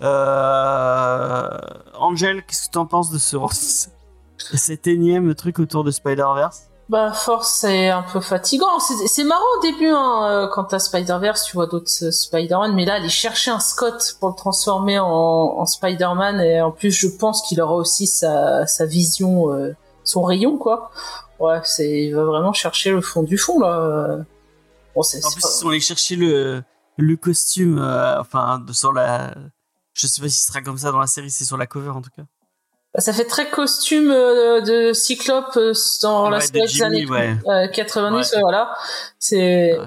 Euh... Angel, qu'est-ce que tu en penses de ce de cet énième truc autour de Spider-Verse? Bah, force, c'est un peu fatigant. C'est marrant au début, hein, euh, quand t'as Spider-Verse, tu vois d'autres euh, Spider-Man, mais là, aller chercher un Scott pour le transformer en, en Spider-Man, et en plus, je pense qu'il aura aussi sa, sa vision, euh, son rayon, quoi. Ouais, c'est, il va vraiment chercher le fond du fond, là. Bon, c'est, En plus, pas- ils sont allés chercher le, le costume, euh, enfin, sur la. Je sais pas si ce sera comme ça dans la série, c'est sur la cover en tout cas. Bah, ça fait très costume euh, de Cyclope euh, dans la Ouais, de Jimmy, années ouais. euh, 90, Ouais. ouais, voilà. C'est.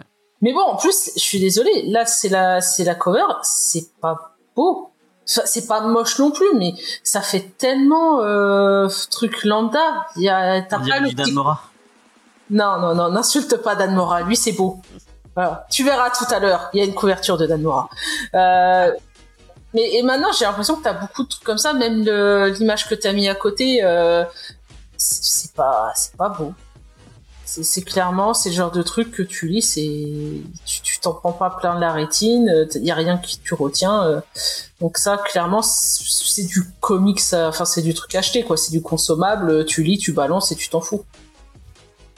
Mais bon, en plus, je suis désolée. Là, c'est la, c'est la cover. C'est pas beau. C'est pas moche non plus, mais ça fait tellement euh, truc lambda. Il y a, t'as pas le Dan Mora. Non, non, non, n'insulte pas Dan Mora. Lui, c'est beau. Voilà. Tu verras tout à l'heure. Il y a une couverture de Dan Mora. Euh, mais et maintenant, j'ai l'impression que t'as beaucoup de trucs comme ça. Même l'image que t'as mis à côté, euh, c'est pas, c'est pas beau. C'est clairement, c'est genre de truc que tu lis, c'est, tu t'en prends pas plein de la rétine. Il y a rien qui tu retiens. euh. donc ça, clairement, c'est du comics. Enfin, c'est du truc acheté, quoi. C'est du consommable. Tu lis, tu balances et tu t'en fous.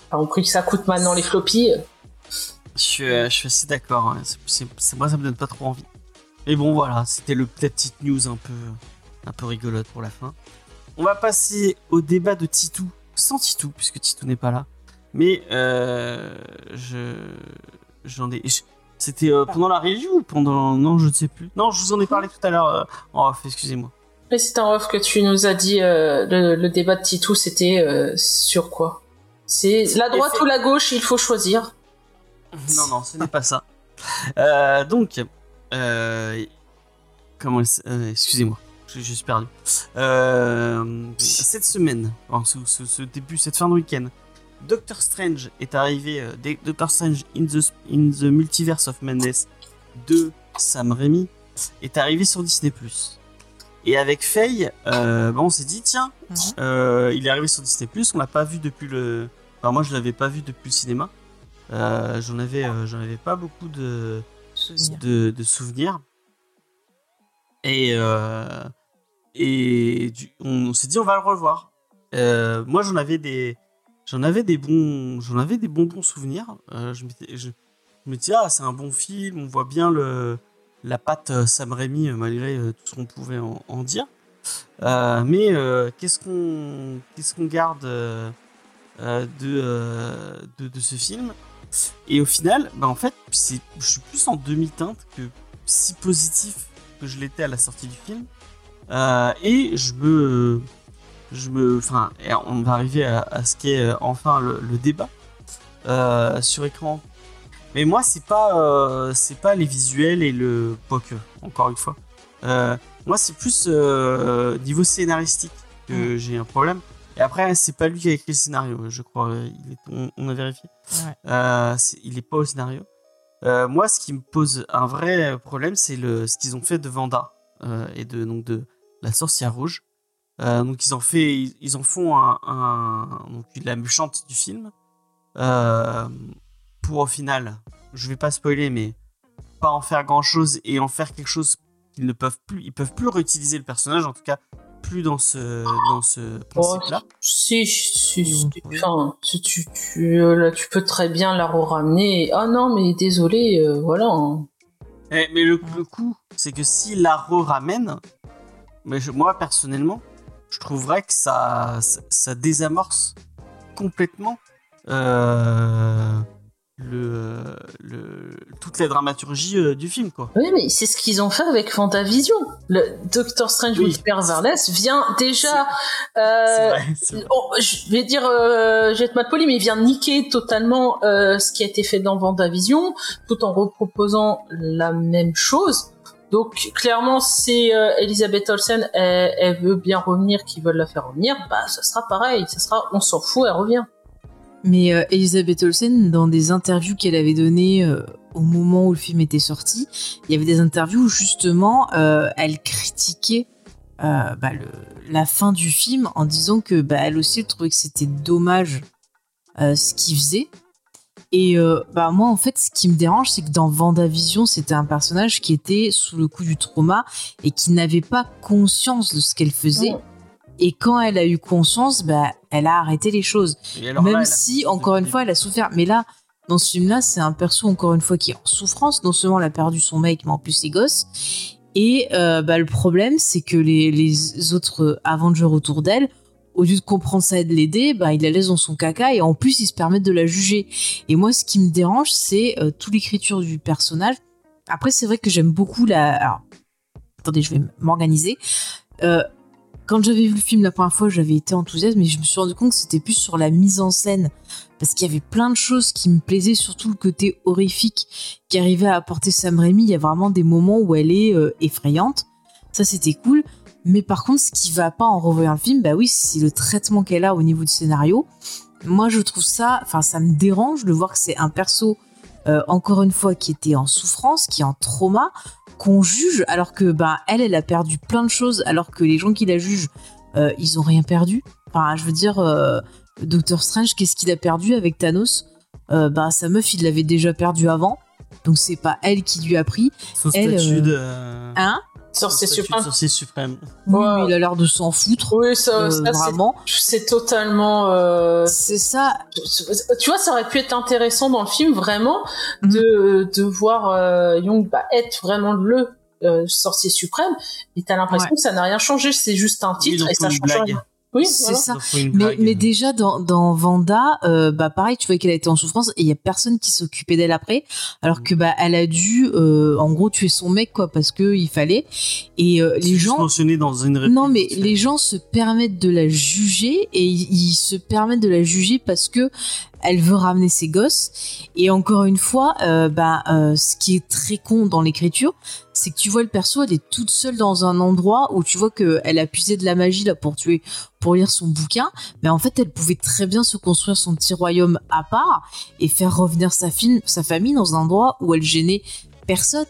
Enfin, au prix que ça coûte maintenant les floppies. euh, Je suis, euh, je suis assez d'accord. c'est- moi, ça me donne pas trop envie. Mais bon, voilà, c'était le petite news un peu, un peu rigolote pour la fin. On va passer au débat de Titou, sans Titou, puisque Titou n'est pas là. Mais euh, je, j'en ai. je- C'était euh, pendant la review ou pendant non, je ne sais plus. Non, je vous en ai parlé tout à l'heure. euh, en off, excusez-moi. Et c'est en off que tu nous as dit euh, le, le débat de Titou, c'était sur quoi? C'est la droite ou la gauche, il faut choisir. Non, non, ce n'est pas ça. Donc, euh, comment euh, Excusez-moi, je, je suis perdu. Euh, cette semaine, enfin, ce, ce- ce début, cette fin de week-end, Doctor Strange est arrivé. euh, Doctor Strange in the, in the Multiverse of Madness de Sam Raimi est arrivé sur Disney+. Et avec Faye, euh, bon, on s'est dit, tiens, Mhm. euh, il est arrivé sur Disney+, on l'a pas vu depuis le... Enfin, moi, je l'avais pas vu depuis le cinéma. Euh, j'en avais, euh, j'en avais pas beaucoup de, De, souvenirs. Et, euh, et on, s'est dit on va le revoir. Euh, moi j'en avais des, j'en avais des bons, j'en avais des bons bons souvenirs. Euh, je, me disais ah c'est un bon film, on voit bien le, la patte Sam Raimi malgré tout ce qu'on pouvait en, dire. Mais qu'est-ce qu'on, qu'est-ce qu'on garde de, de, de ce film? Et au final, bah en fait, je suis plus en demi-teinte que si positif que je l'étais à la sortie du film. Euh, et je me, je me, enfin, on va arriver à, à ce qui est euh, enfin le, le débat euh, sur écran. Mais moi, c'est pas, c'est pas les visuels et le quoique, encore une fois. Moi, c'est plus niveau scénaristique que j'ai un problème. Et après, c'est pas lui qui a écrit le scénario, je crois. Il est- on, on a vérifié. Ouais. Euh, il est pas au scénario. Euh, moi, ce qui me pose un vrai problème, c'est ce qu'ils ont fait de Vanda euh, et de donc de la sorcière rouge. Donc ils en fait, ils, ils en font un, un- donc la méchante du film. Pour au final, je vais pas spoiler, mais pas en faire grand chose et en faire quelque chose qu'ils ne peuvent plus, ils peuvent plus réutiliser le personnage, en tout cas plus dans ce dans ce principe-là. Si, si, si, enfin, si tu, tu, euh, là, tu peux très bien la ramener. Ah non, mais désolé, euh, voilà. hein. Eh, mais le, le coup, c'est que s'il la re-ramène, mais je- moi personnellement, je trouverais que ça, ça, ça désamorce complètement euh, le, le, toute la dramaturgie euh, du film, quoi. Oui, mais c'est ce qu'ils ont fait avec Fantavision. Le Doctor Strange Oui. Multiverse vient déjà. Euh, vrai, oh, je vais dire, euh, je vais être mal poli, mais il vient niquer totalement euh, ce qui a été fait dans Vendavision, tout en reproposant la même chose. Donc clairement, si euh, Elisabeth Olsen elle, elle veut bien revenir, qu'ils veulent la faire revenir, bah ça sera pareil, ça sera, on s'en fout, elle revient. Mais euh, Elisabeth Olsen, dans des interviews qu'elle avait données euh, au moment où le film était sorti, il y avait des interviews où justement euh, elle critiquait bah, la fin du film en disant que bah, elle aussi trouvait que c'était dommage ce qu'il faisait. Et bah moi en fait ce qui me dérange c'est que dans Vendavision c'était un personnage qui était sous le coup du trauma et qui n'avait pas conscience de ce qu'elle faisait. Et quand elle a eu conscience, bah, elle a arrêté les choses. Même là, si, encore une fois, elle a souffert. Mais là, dans ce film-là, c'est un perso, encore une fois, qui est en souffrance. Non seulement elle a perdu son mec, mais en plus ses gosses. Et euh, bah, le problème, c'est que les, les autres Avengers autour d'elle, au lieu de comprendre ça et de l'aider, bah, ils la laissent dans son caca et en plus, ils se permettent de la juger. Et moi, ce qui me dérange, c'est euh, toute l'écriture du personnage. Après, c'est vrai que j'aime beaucoup la... Alors, attendez, je vais m'organiser. Euh, quand j'avais vu le film la première fois, j'avais été enthousiaste, mais je me suis rendu compte que c'était plus sur la mise en scène. Parce qu'il y avait plein de choses qui me plaisaient, surtout le côté horrifique qui arrivait à apporter Sam Raimi. Il y a vraiment des moments où elle est euh, effrayante. Ça, c'était cool. Mais par contre, ce qui va pas en revoyant le film, bah oui, c'est le traitement qu'elle a au niveau du scénario. Moi, je trouve ça, enfin, ça me dérange de voir que c'est un perso, euh, encore une fois, qui était en souffrance, qui est en trauma, qu'on juge, alors que, bah, elle, elle a perdu plein de choses, alors que les gens qui la jugent, euh, ils ont rien perdu. Enfin, je veux dire, euh, Doctor Strange, qu'est-ce qu'il a perdu avec Thanos? Euh, Bah, sa meuf, il l'avait déjà perdu avant. Donc, c'est pas elle qui lui a pris. Son elle, statut de. Hein? De super. sorcier suprême. Oui, Ouais. il a l'air de s'en foutre. Oui, ça, euh, ça, c'est- vraiment. c'est totalement. euh, C'est ça. tu vois, ça aurait pu être intéressant dans le film, vraiment, Mhm. de, de voir euh, Young bah, être vraiment le euh, sorcier suprême. Et t'as l'impression Ouais. que ça n'a rien changé, c'est juste un titre et ça change blague. rien. Oui, C'est voilà. ça. Mais, mais déjà dans, dans Vanda, euh, bah pareil, tu vois qu'elle a été en souffrance et il y a personne qui s'occupait d'elle après, alors que bah elle a dû, euh, en gros, tuer son mec quoi parce que il fallait. Et euh, les gens, mentionné dans une réplique. non mais les gens se permettent de la juger et ils, ils se permettent de la juger parce que elle veut ramener ses gosses. Et encore une fois, euh, bah euh, ce qui est très con dans l'écriture, c'est que tu vois le perso, elle est toute seule dans un endroit où tu vois que elle a puisé de la magie là pour tuer, pour lire son bouquin, mais en fait elle pouvait très bien se construire son petit royaume à part et faire revenir sa, sa famille dans un endroit où elle gênait personne.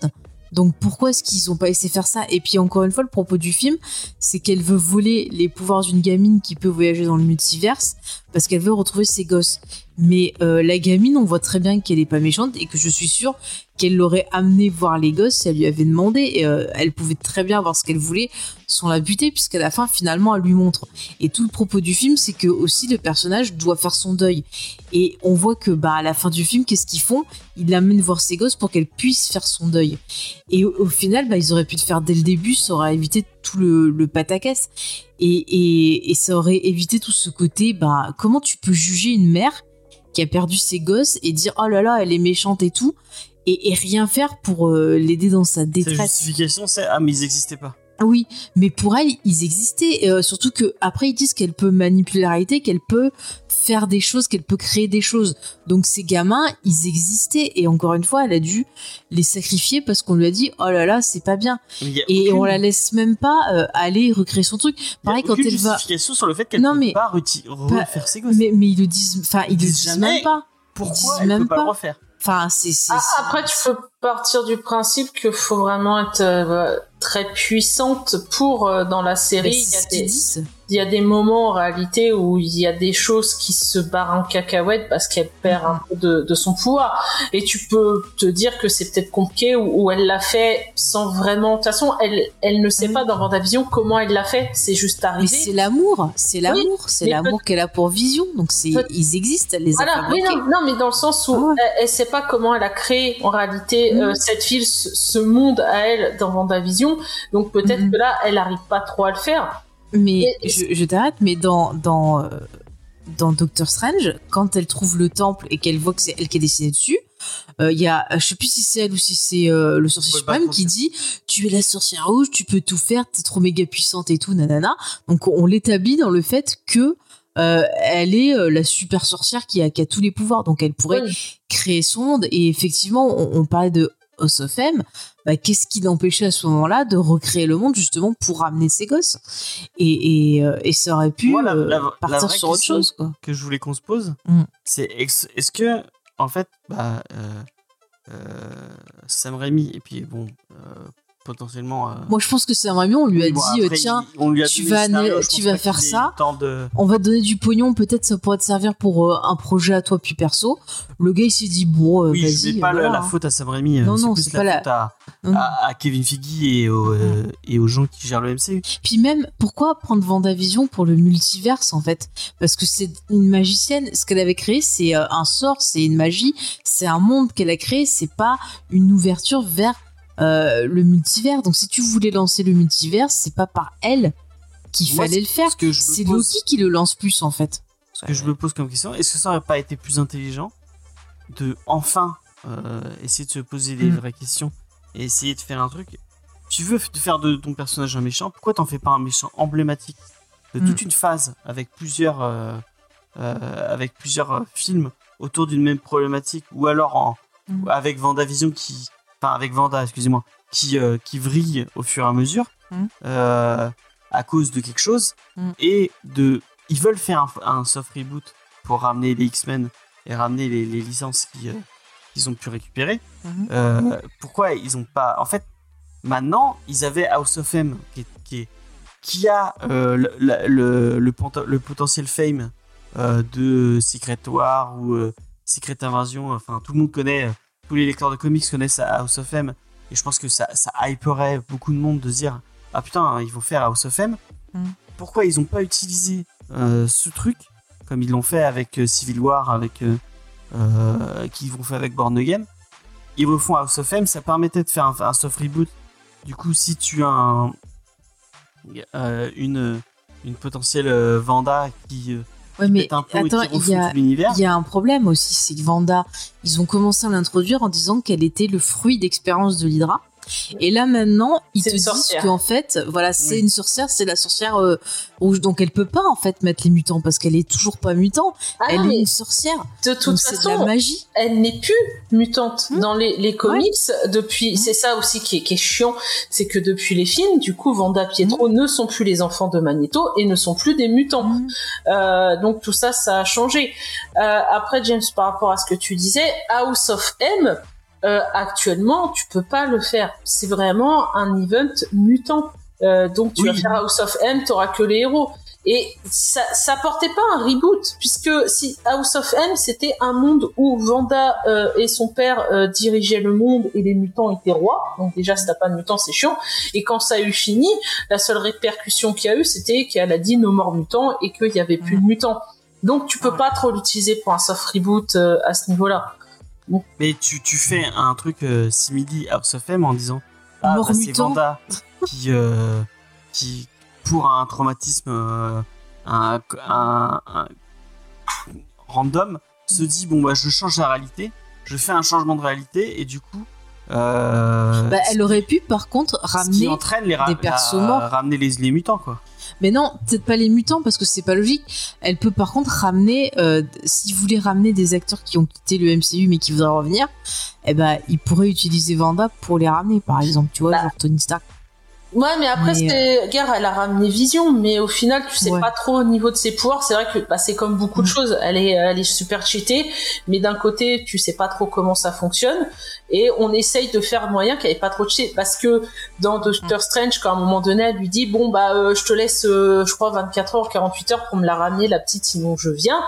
Donc pourquoi est-ce qu'ils ont pas de faire ça? Et puis encore une fois, le propos du film, c'est qu'elle veut voler les pouvoirs d'une gamine qui peut voyager dans le multiverse parce qu'elle veut retrouver ses gosses. Mais euh, la gamine, on voit très bien qu'elle est pas méchante et que je suis sûre qu'elle l'aurait amené voir les gosses si elle lui avait demandé. Et, euh, elle pouvait très bien voir ce qu'elle voulait sans la buter puisqu'à la fin, finalement, elle lui montre. Et tout le propos du film, c'est que aussi le personnage doit faire son deuil. Et on voit que bah à la fin du film, qu'est-ce qu'ils font? Ils l'amènent voir ses gosses pour qu'elle puisse faire son deuil. Et au, au final, bah, ils auraient pu le faire dès le début, ça aurait évité tout le, le pataquès. Et, et, et ça aurait évité tout ce côté, bah, comment tu peux juger une mère qui a perdu ses gosses et dire oh là là, elle est méchante et tout, et, et rien faire pour euh, l'aider dans sa Sa détresse? justification, c'est ah mais ils existaient pas. Oui, mais pour elle, ils existaient. Et, euh, surtout que après, ils disent qu'elle peut manipuler la réalité, qu'elle peut faire des choses, qu'elle peut créer des choses. Donc ces gamins, ils existaient. Et encore une fois, elle a dû les sacrifier parce qu'on lui a dit oh là là, c'est pas bien. Et aucune- on la laisse même pas euh, aller recréer son truc. Pareil quand elle va. justification sur le fait qu'elle Non, peut mais- pas refaire ses gosses. Mais, mais ils le disent, enfin ils, Ils le disent jamais. même pas. Pourquoi disent elle même peut pas, pas. le refaire Enfin c'est c'est. Ah, après, tu peux partir du principe qu'il faut vraiment être euh, très puissante pour euh, dans la série. Il y a des moments en réalité où il y a des choses qui se barrent en cacahuète parce qu'elle perd un peu de, de son pouvoir. Et tu peux te dire que c'est peut-être compliqué ou, ou elle l'a fait sans vraiment. De toute façon, elle, elle ne sait pas dans Vendavision comment elle l'a fait. C'est juste Mais arrivé. c'est l'amour, c'est l'amour, c'est mais l'amour qu'elle a pour Vision. Donc c'est, ils existent, elle les a Voilà, oui, fabriqués. non, non, mais dans le sens où Ah ouais. elle, elle sait pas comment elle a créé en réalité euh, cette ville, ce, ce monde à elle dans Vendavision. Donc peut-être Mhm. que là, elle arrive pas trop à le faire. Mais Et- je, je t'arrête, mais dans dans euh, dans Doctor Strange, quand elle trouve le temple et qu'elle voit que c'est elle qui est dessinée dessus, euh, il y a, je sais plus si c'est elle ou si c'est euh, le sorcier suprême qui dit tu es la sorcière rouge, tu peux tout faire, t'es trop méga puissante et tout, nanana. Donc on l'établit dans le fait que euh, elle est euh, la super sorcière qui a, qui a tous les pouvoirs, donc elle pourrait Oui. créer son monde. Et effectivement, on, on parlait de House of M. Bah, Qu'est-ce qui l'empêchait à ce moment-là de recréer le monde justement pour ramener ses gosses? Et, et, euh, et ça aurait pu Moi, la- euh, la- partir sur autre chose. Quoi. que je voulais qu'on se pose, Mm. c'est est-ce que, en fait, bah, euh, euh, Sam Raimi, et puis bon, potentiellement. euh, Moi, je pense que Sam Raimi, on lui a oui, dit, euh, après, tiens, il- on lui a tu vas scénario, tu vas faire ça. de- on va te donner du pognon, peut-être ça pourrait te servir pour euh, un projet à toi puis perso. Le gars, il s'est dit, bon, euh, Oui, vas-y. mets pas la- voilà, la, hein. faute à Sam Raimi, Non, non, c'est c'est plus pas la faute à, à, à Kevin Feige et, aux, euh, et aux gens qui gèrent le MCU. Puis même, pourquoi prendre Vendavision pour le multiverse en fait? Parce que c'est une magicienne. Ce qu'elle avait créé, c'est un sort, c'est une magie, c'est un monde qu'elle a créé. C'est pas une ouverture vers euh, le multivers. Donc si tu voulais lancer le multivers, c'est pas par elle qu'il Moi, fallait le faire. Ce C'est pose- Loki qui le lance plus en fait. Ce que je me pose comme question, est-ce que ça aurait pas été plus intelligent de enfin euh, essayer de se poser des Mm. vraies questions et essayer de faire un truc? Tu veux faire de ton personnage un méchant, pourquoi t'en fais pas un méchant emblématique de toute Mm. une phase avec plusieurs, euh, euh, avec plusieurs films autour d'une même problématique ou alors en, Mm. avec Vendavision qui. Enfin, avec Vanda, excusez-moi, qui, euh, qui vrille au fur et à mesure Mm. euh, à cause de quelque chose Mm. et de ils veulent faire un, un soft reboot pour ramener les X-Men et ramener les, les licences qui, euh, qu'ils ont pu récupérer. Mhm. Euh, pourquoi ils ont pas. En fait, maintenant, ils avaient House of M qui, qui, a le, le, le, potentiel fame de Secret War ou Secret Invasion. Enfin, tout le monde connaît, tous les lecteurs de comics connaissent House of M. Et je pense que ça, ça hyperait beaucoup de monde de se dire Ah putain, ils vont faire House of M. Mhm. Pourquoi ils n'ont pas utilisé euh, ce truc comme ils l'ont fait avec euh, Civil War, avec euh, qu'ils vont faire avec Born Again? Ils refont House of M, ça permettait de faire un, un soft reboot. Du coup, si tu as un- euh, une, une potentielle Vanda qui Ouais, mais un attends, il y a, il y a un problème aussi, c'est que Vanda, ils ont commencé à l'introduire en disant qu'elle était le fruit d'expérience de l'Hydra. Et là maintenant, ils te disent sorcière. qu'en fait, voilà, c'est Oui. une sorcière, c'est la sorcière euh, rouge, donc elle peut pas en fait mettre les mutants parce qu'elle est toujours pas mutant. Ah elle est mais une sorcière, de donc toute c'est de la façon, magie. elle n'est plus mutante Hmm. dans les, les comics depuis Hmm. c'est ça aussi qui est, qui est chiant c'est que depuis les films du coup Vanda Pietro ne sont plus les enfants de Magneto et ne sont plus des mutants. Euh, donc tout ça ça a changé Euh, après James par rapport à ce que tu disais House of M euh, actuellement tu peux pas le faire c'est vraiment un event mutant Euh, donc tu Oui. vas faire House of M t'auras que les héros et ça, ça portait pas un reboot, puisque si House of M, c'était un monde où Vanda euh, et son père euh, dirigeaient le monde et les mutants étaient rois. Donc déjà, si t'as pas de mutants, c'est chiant. Et quand ça a eu fini, la seule répercussion qu'il y a eu, c'était qu'elle a dit no more mutants et qu'il y avait plus de mutants. Donc tu peux pas trop l'utiliser pour un soft reboot euh, à ce niveau-là. Mais tu, tu fais un truc euh, simili House of M en disant Ah, bah, c'est. Vanda qui, euh, qui, pour un traumatisme euh, un, un- un- random, se dit bon bah je change la réalité, je fais un changement de réalité et du coup. Euh, Bah, elle aurait pu par contre ramener. entraîne les ra- des persos morts. ramener les, les mutants quoi. Mais non, peut-être pas les mutants parce que c'est pas logique. Elle peut par contre ramener, euh, s'il voulait ramener des acteurs qui ont quitté le MCU mais qui voudraient revenir, eh ben il pourrait utiliser Vanda pour les ramener par exemple, tu vois, Bah. genre Tony Stark. Ouais, mais après, Mais, c'est... Guerre, elle a ramené Vision, mais au final, tu sais Ouais. pas trop au niveau de ses pouvoirs. C'est vrai que bah, c'est comme beaucoup de Mm. choses. Elle est, elle est super cheatée, mais d'un côté, tu sais pas trop comment ça fonctionne. Et on essaye de faire moyen qu'elle ait pas trop de cheat. Parce que dans Mm. Doctor Strange, quand à un moment donné, elle lui dit, bon, bah, euh, je te laisse, euh, je crois, 24 heures, 48 heures pour me la ramener, la petite, sinon je viens.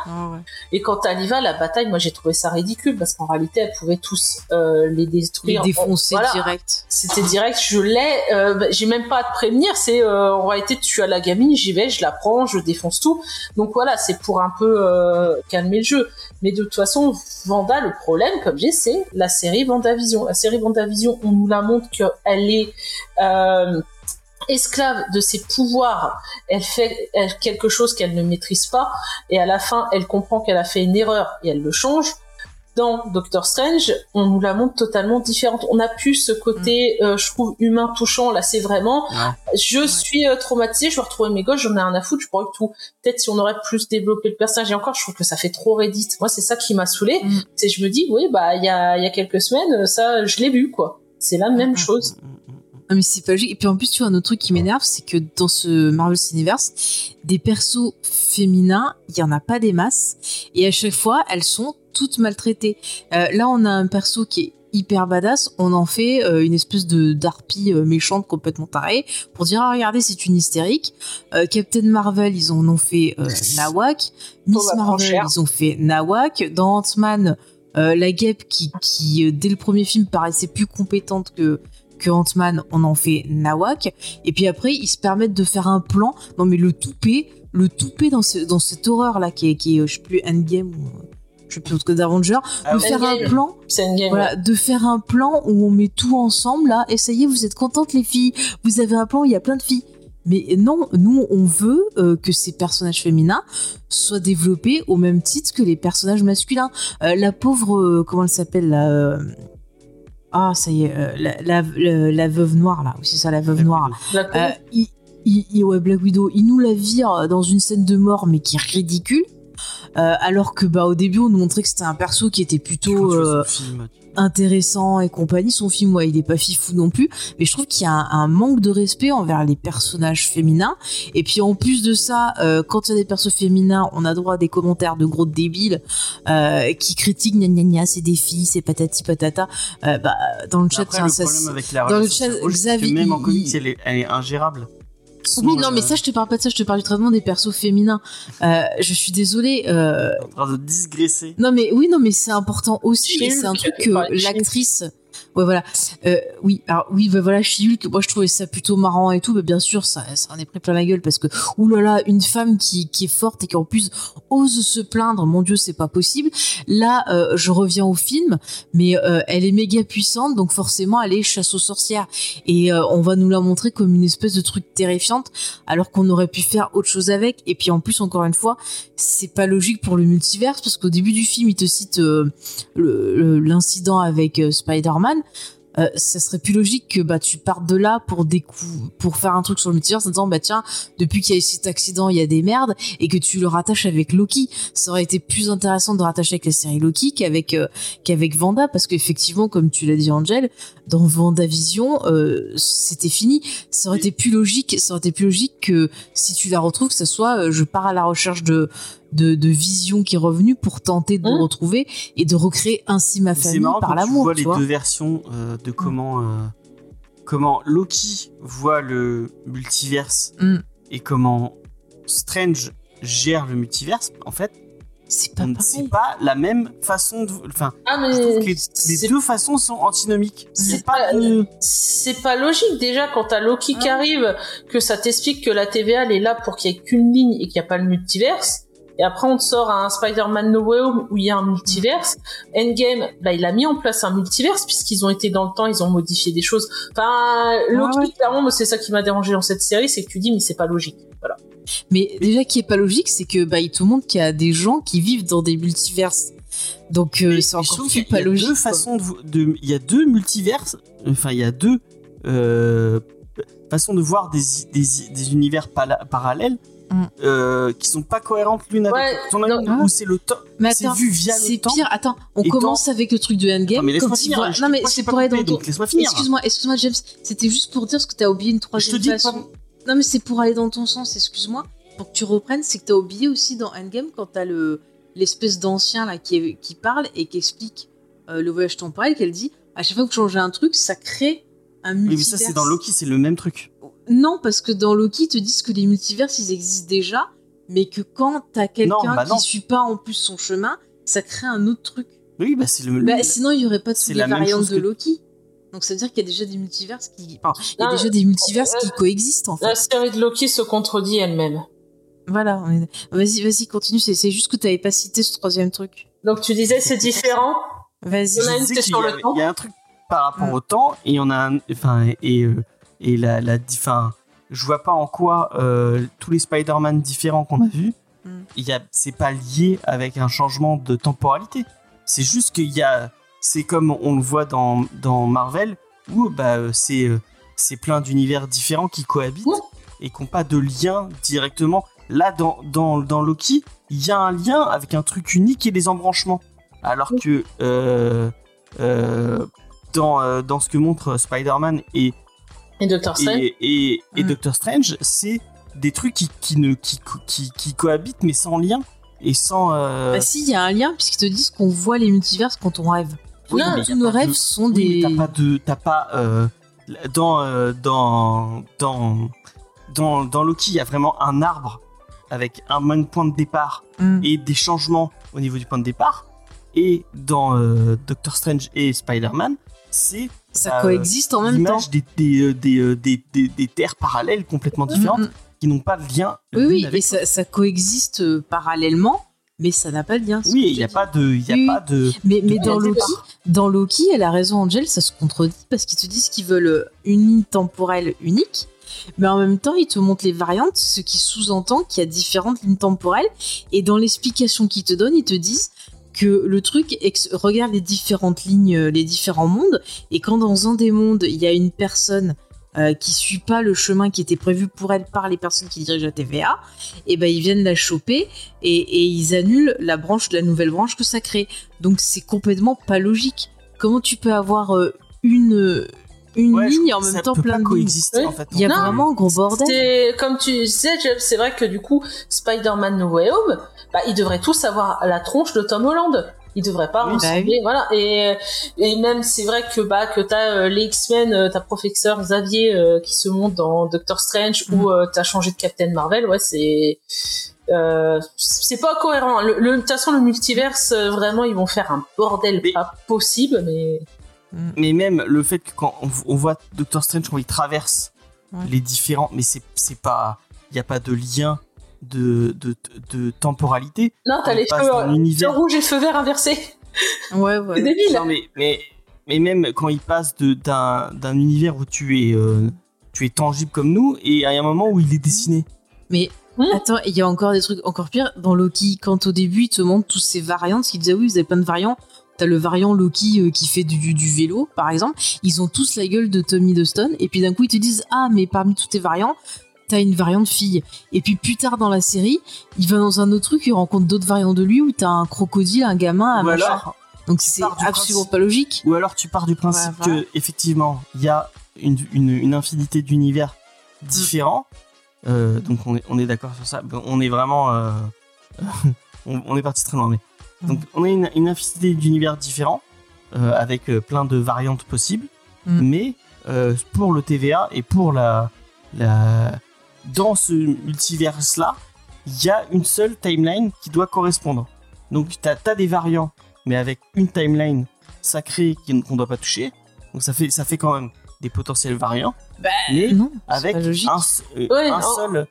Et quand elle y va, la bataille, moi, j'ai trouvé ça ridicule, parce qu'en réalité, elle pouvait tous euh, les Les détruire. défoncer Voilà. direct. C'était direct, je l'ai, euh, bah, j'ai même pas à te prévenir, c'est euh, en réalité tu as la gamine, j'y vais, je la prends, je défonce tout. Donc voilà, c'est pour un peu euh, calmer le jeu. Mais de toute façon, Vanda, le problème, comme j'ai, c'est la série Vendavision. La série Vendavision, on nous la montre qu'elle est euh, esclave de ses pouvoirs. Elle fait quelque chose qu'elle ne maîtrise pas, et à la fin, elle comprend qu'elle a fait une erreur et elle le change dans Doctor Strange, on nous la montre totalement différente. On a plus ce côté, euh, je trouve, humain touchant. Là, c'est vraiment, Ouais. je suis euh, traumatisée, je vais retrouver mes gosses, j'en ai un à foutre, je pourrais que tout. Peut-être si on aurait plus développé le personnage, et encore, je trouve que ça fait trop Reddit. Moi, c'est ça qui m'a saoulé. Mm. C'est, je me dis, oui, bah, il y a, il y a quelques semaines, euh, ça, je l'ai vu, quoi. C'est la même chose. Ah, mais c'est pas logique. Et puis en plus, tu vois, un autre truc qui m'énerve, c'est que dans ce Marvel Universe, des persos féminins, il y en a pas des masses. Et à chaque fois, elles sont toutes maltraitées. Euh, là, on a un perso qui est hyper badass. On en fait euh, une espèce de d'harpie euh, méchante complètement tarée pour dire ah, regardez c'est une hystérique. Euh, Captain Marvel ils en ont fait Nawak. Miss Marvel ils ont fait Nawak. Dans Ant-Man la guêpe qui, qui dès le premier film paraissait plus compétente que que Ant-Man, on en fait Nawak. Et puis après, ils se permettent de faire un plan. Non, mais le toupet, le toupet dans, ce, dans cette horreur-là, qui est, qui est, je sais plus, Endgame ou. Je sais plus, autre que d'Avenger. Ah de faire un plan. Voilà, de faire un plan où on met tout ensemble, là. Et ça y est, vous êtes contentes, les filles. Vous avez un plan où il y a plein de filles. Mais non, nous, on veut euh, que ces personnages féminins soient développés au même titre que les personnages masculins. Euh, la pauvre, euh, comment elle s'appelle euh, Ah, ça y est, euh, la, la, la- la veuve noire, là. Oui, c'est ça, la veuve noire. Black Euh, il, il- il- ouais, Black Widow, il nous la vire dans une scène de mort, mais qui est ridicule. Euh, alors que bah au début on nous montrait que c'était un perso qui était plutôt euh, intéressant et compagnie. Son film, ouais, il est pas fifou non plus, mais je trouve qu'il y a un, un manque de respect envers les personnages féminins. Et puis en plus de ça, euh, quand il y a des persos féminins, on a droit à des commentaires de gros débiles qui critiquent gna gna gna, c'est des filles, c'est patati patata. Bah dans le chat, Après, le ça- problème avec la dans le chat, Xavier, même en comics, il- elle est, elle est ingérable. Oui, non, mais euh, ça, je te parle pas de ça, je te parle du traitement des persos féminins. Euh, je suis désolée. euh, en train de digresser. Non, mais oui, non, mais c'est important aussi. C'est un truc que l'actrice. Ouais, voilà. Euh, oui, alors oui, bah voilà, She-Hulk, moi je trouvais ça plutôt marrant et tout, mais bien sûr, ça, ça en est pris plein la gueule parce que, oulala, une femme qui, qui est forte et qui en plus ose se plaindre, mon dieu, c'est pas possible. Là, euh, je reviens au film, mais euh, elle est méga puissante, donc forcément, elle est chasse aux sorcières. Et euh, on va nous la montrer comme une espèce de truc terrifiante, alors qu'on aurait pu faire autre chose avec. Et puis en plus, encore une fois, c'est pas logique pour le multiverse, parce qu'au début du film, il te cite euh, l'incident avec euh, Spider-Man. Euh, ça serait plus logique que bah tu partes de là pour décou- pour faire un truc sur le multiverse en disant bah tiens depuis qu'il y a eu cet accident il y a des merdes et que tu le rattaches avec Loki ça aurait été plus intéressant de rattacher avec la série Loki qu'avec euh, qu'avec Vanda parce qu'effectivement comme tu l'as dit Angel dans Vendavision euh, c'était fini ça aurait été plus logique ça aurait été plus logique que si tu la retrouves que ça soit euh, je pars à la recherche de de, de vision qui est revenue pour tenter de Mmh. retrouver et de recréer ainsi ma C'est famille marrant par quand tu l'amour vois tu les vois deux versions euh, de comment euh, comment Loki voit le multiverse Mm. et comment Strange gère le multiverse. En fait, c'est pas la même façon de. Enfin, Ah, mais je trouve que les deux façons sont antinomiques. c'est C'est pas. pas- de- c'est pas logique déjà quand t'as Loki qui Ah. arrive que ça t'explique que la TVA elle est là pour qu'il y ait qu'une ligne et qu'il n'y a pas le multiverse et après on te sort un Spider-Man No Way Home où il y a un multiverse Endgame bah il a mis en place un multiverse puisqu'ils ont été dans le temps ils ont modifié des choses enfin Loki ouais. clairement c'est ça qui m'a dérangé dans cette série c'est que tu dis mais c'est pas logique voilà Mais déjà, qui est pas logique, c'est que bah, il te montre qu'il y a des gens qui vivent dans des multiverses Donc euh, c'est encore plus qu'il y a pas logique. Deux façons de, il y a deux multiverses. Enfin, il y a deux euh, façons de voir des, des, des univers parallèles Mm. euh, qui sont pas cohérentes l'une avec Ouais, l'autre. Non. une où c'est le temps, Mais c'est attends, vu via c'est le temps. pire. Attends, on commence avec le truc de Endgame. Non, mais laisse-moi finir. Non mais c'est pour aller dans laisse-moi finir. Excuse-moi, excuse-moi James. C'était juste pour dire ce que t'as oublié une Je te troisième dis façon. pas. Non mais c'est pour aller dans ton sens. Excuse-moi. Pour que tu reprennes, c'est que t'as oublié aussi dans Endgame quand t'as le l'espèce d'ancien là qui, est- qui parle et qui explique euh, le voyage temporel, qu'elle dit à chaque fois que vous changez un truc, ça crée un Oui, multivers. mais ça, c'est dans Loki, c'est le même truc. Non, parce que dans Loki, ils te disent que les multivers, ils existent déjà, mais que quand t'as quelqu'un bah qui suit pas en plus son chemin, ça crée un autre truc. Oui, bah, c'est le. Bah, sinon, il y aurait pas c'est toutes les variantes de que- Loki. Donc ça veut dire qu'il y a déjà des multivers qui, enfin, il y a Non, déjà des multivers euh, qui coexistent en fait. La série de Loki se contredit elle-même. Voilà. Vas-y, vas-y, continue. C'est juste que t'avais pas cité ce troisième truc. Donc tu disais c'est différent. Vas-y. Il. Il y a un truc par rapport Mm. au temps et on a un, enfin et euh, et la la enfin je vois pas en quoi euh, tous les Spider-Man différents qu'on a vus Mm. c'est pas lié avec un changement de temporalité. C'est juste qu'il y a c'est comme on le voit dans dans Marvel où bah euh, c'est euh, c'est plein d'univers différents qui cohabitent et qui n'ont pas de lien directement. Là dans dans dans Loki il y a un lien avec un truc unique et des embranchements. Alors que euh, euh, dans, dans ce que montre Spider-Man et, Et Doctor Strange. et, et, et Mm. Doctor Strange, c'est des trucs qui, qui, ne, qui, qui, qui cohabitent mais sans lien et sans. euh, Bah si, il y a un lien puisqu'ils te disent qu'on voit les multivers quand on rêve. oui, Tous nos de- rêves sont oui, des. t'as pas de. T'as pas. euh, dans, euh, dans, dans, dans, dans Loki, il y a vraiment un arbre avec un même point de départ Mm. et des changements au niveau du point de départ. Et dans euh, Doctor Strange et Spider-Man, c'est Ça euh, coexiste en même temps. des, des, euh, des, euh, des, des, des terres parallèles complètement différentes Mm, mm. qui n'ont pas de lien. Oui, oui, avec et ça, ça coexiste parallèlement, mais ça n'a pas de lien. Oui, il n'y a pas de. Y a Oui, pas de Mais, dans Loki, dans Loki, elle a raison, Angel, ça se contredit parce qu'ils te disent qu'ils veulent une ligne temporelle unique, mais en même temps, ils te montrent les variantes, ce qui sous-entend qu'il y a différentes lignes temporelles. Et dans l'explication qu'ils te donnent, ils te disent que le truc regarde les différentes lignes, euh, les différents mondes, et quand dans un des mondes, il y a une personne euh, qui suit pas le chemin qui était prévu pour elle par les personnes qui dirigent la TVA, et ben ils viennent la choper et, et ils annulent la branche, la nouvelle branche que ça crée. Donc c'est complètement pas logique. Comment tu peux avoir euh, une une Ouais, ligne en même temps plein de coexister Oui. en fait. Il y a Non, vraiment un gros bordel. Comme tu disais, c'est vrai que du coup, Spider-Man No Way Home, bah, ils devraient tous avoir la tronche de Tom Holland. Ils devraient pas Oui, bah ressembler, voilà. Et, et même, c'est vrai que, bah, que t'as euh, les X-Men, euh, t'as professeur Xavier euh, qui se monte dans Doctor Strange ou euh, t'as changé de Captain Marvel, ouais, c'est, euh, c'est pas cohérent. Le, le- de toute façon, le multiverse, euh, vraiment, ils vont faire un bordel Mais- pas possible, mais Mais même le fait que quand on, on voit Doctor Strange quand il traverse Ouais. les différents, mais c'est c'est pas, il y a pas de lien de de, de temporalité. non, t'as il les passe feux, d'un euh, feu univers. rouge et feu vert inversés. Ouais, C'est ouais. débile. Non mais mais mais même quand il passe de d'un d'un univers où tu es euh, tu es tangible comme nous et à un moment où il est dessiné. Mais Hmm. attends, il y a encore des trucs encore pires dans Loki. Quand au début, ils te montrent tous ces variantes, parce qu'ils disaient oui, vous avez plein de variants. T'as le variant Loki euh, qui fait du, du vélo, par exemple. Ils ont tous la gueule de Tommy Hiddleston. Et puis d'un coup, ils te disent ah, mais parmi tous tes variants, t'as une variante fille. Et puis plus tard dans la série, il va dans un autre truc, il rencontre d'autres variants de lui où t'as un crocodile, un gamin, un machin. alors Donc c'est absolument principe- pas logique. ou alors tu pars du principe Ouais, voilà. que effectivement il y a une, une, une infinité d'univers différents. Euh, donc on est, on est d'accord sur ça. On est vraiment euh, on, on est parti très loin mais donc on a une, une infinité d'univers différents euh, avec plein de variantes possibles. Mm. Mais pour le TVA et pour la la dans ce multivers là, il y a une seule timeline qui doit correspondre. Donc tu as, des variants, mais avec une timeline sacrée qu'on ne doit pas toucher. Donc ça fait, ça fait quand même des potentiels variants, Bah, mais non, avec un, euh, Ouais, un en- seul.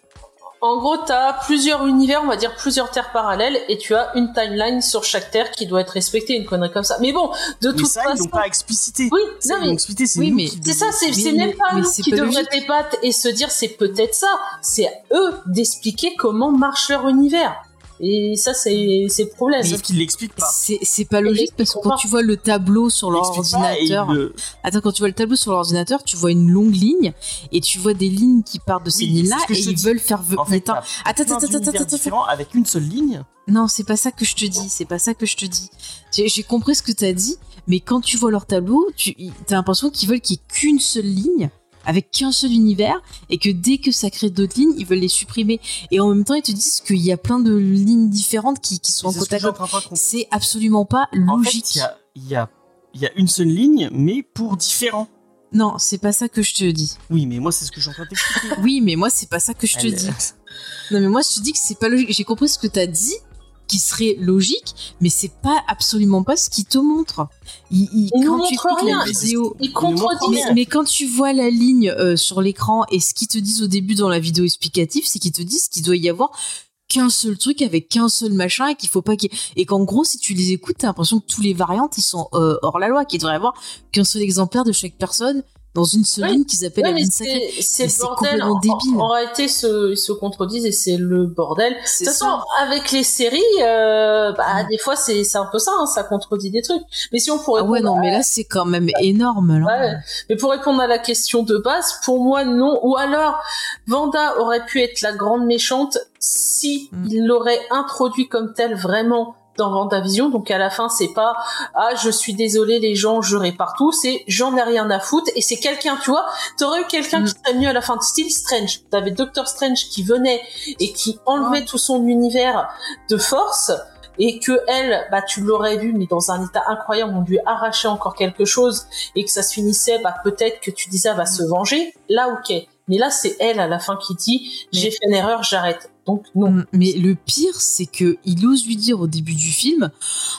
En gros, t'as plusieurs univers, on va dire plusieurs terres parallèles, et tu as une timeline sur chaque terre qui doit être respectée, une connerie comme ça. Mais bon, de Mais toute ça, ils façon, l'ont pas explicité. oui, Ça, non ils mais explicité, c'est oui, mais c'est ça, c'est même pas mais nous qui devraient logique. débattre et se dire c'est peut-être ça. C'est à eux d'expliquer comment marche leur univers. Et ça, c'est c'est le problème. Sauf qu'il l'explique pas. C'est c'est pas logique parce que quand pas. tu vois le tableau sur l'ordinateur, le- attends, quand tu vois le tableau sur l'ordinateur, tu vois une longue ligne et tu vois des lignes qui partent de ces Oui, lignes-là et ils dis. veulent faire. En fait, Mais attends, attends, attends, attends, attends, avec une seule ligne. Non, c'est pas ça que je te dis. C'est pas ça que je te dis. J'ai compris ce que t'as dit, mais quand tu vois leur tableau, tu as l'impression qu'ils veulent qu'il y ait qu'une seule ligne avec qu'un seul univers et que dès que ça crée d'autres lignes, ils veulent les supprimer. Et en même temps, ils te disent qu'il y a plein de lignes différentes qui, qui sont en comprendre. C'est absolument pas En logique. fait, il y a, il y, a, il y a une seule ligne, mais pour différents. Non, c'est pas ça que je te dis. Oui, mais moi, c'est ce que je suis en train de t'expliquer. Oui, mais moi, c'est pas ça que je te Elle- dis. Non, mais moi, je te dis que c'est pas logique. J'ai compris ce que t'as dit, qui serait logique, mais c'est pas absolument pas ce qu'il te montre. Il, il- Il nous quand tu montre écoutes rien. la vidéo, Il nous mais quand tu vois la ligne euh, sur l'écran et ce qu'ils te disent au début dans la vidéo explicative, c'est qu'ils te disent qu'il doit y avoir qu'un seul truc avec qu'un seul machin et qu'il faut pas qu'il et qu'en gros si tu les écoutes t'as l'impression que tous les variantes ils sont euh, hors la loi qu'il devrait y avoir qu'un seul exemplaire de chaque personne dans une Oui. ligne qu'ils appellent Ouais, la mais ligne sacrée c'est c'est Mais le c'est bordel. complètement En, débile. en- en réalité, se- ils se contredisent et c'est le bordel. De toute façon, avec les séries, euh, bah, des fois, c'est c'est un peu ça, hein, ça contredit des trucs. Mais si on pourrait ah ouais non mais là c'est quand même énorme là. Ouais. Mais pour répondre à la question de base, pour moi non. Ou alors, Vanda aurait pu être la grande méchante si Mm. il l'aurait introduit comme telle vraiment dans Vendavision. Donc à la fin, c'est pas ah je suis désolé les gens, je répare tout. C'est j'en ai rien à foutre et c'est quelqu'un, tu vois. T'aurais eu quelqu'un Mm. qui serait mieux à la fin de Style Strange. T'avais Doctor Strange qui venait et qui enlevait tout son univers de force et que elle, bah tu l'aurais vu mais dans un état incroyable, on lui arrachait encore quelque chose et que ça se finissait, bah peut-être que tu disais elle va se venger. Là ok, mais là c'est elle à la fin qui dit j'ai fait une erreur, j'arrête. Non. Mm, Mais le pire, c'est que il ose lui dire au début du film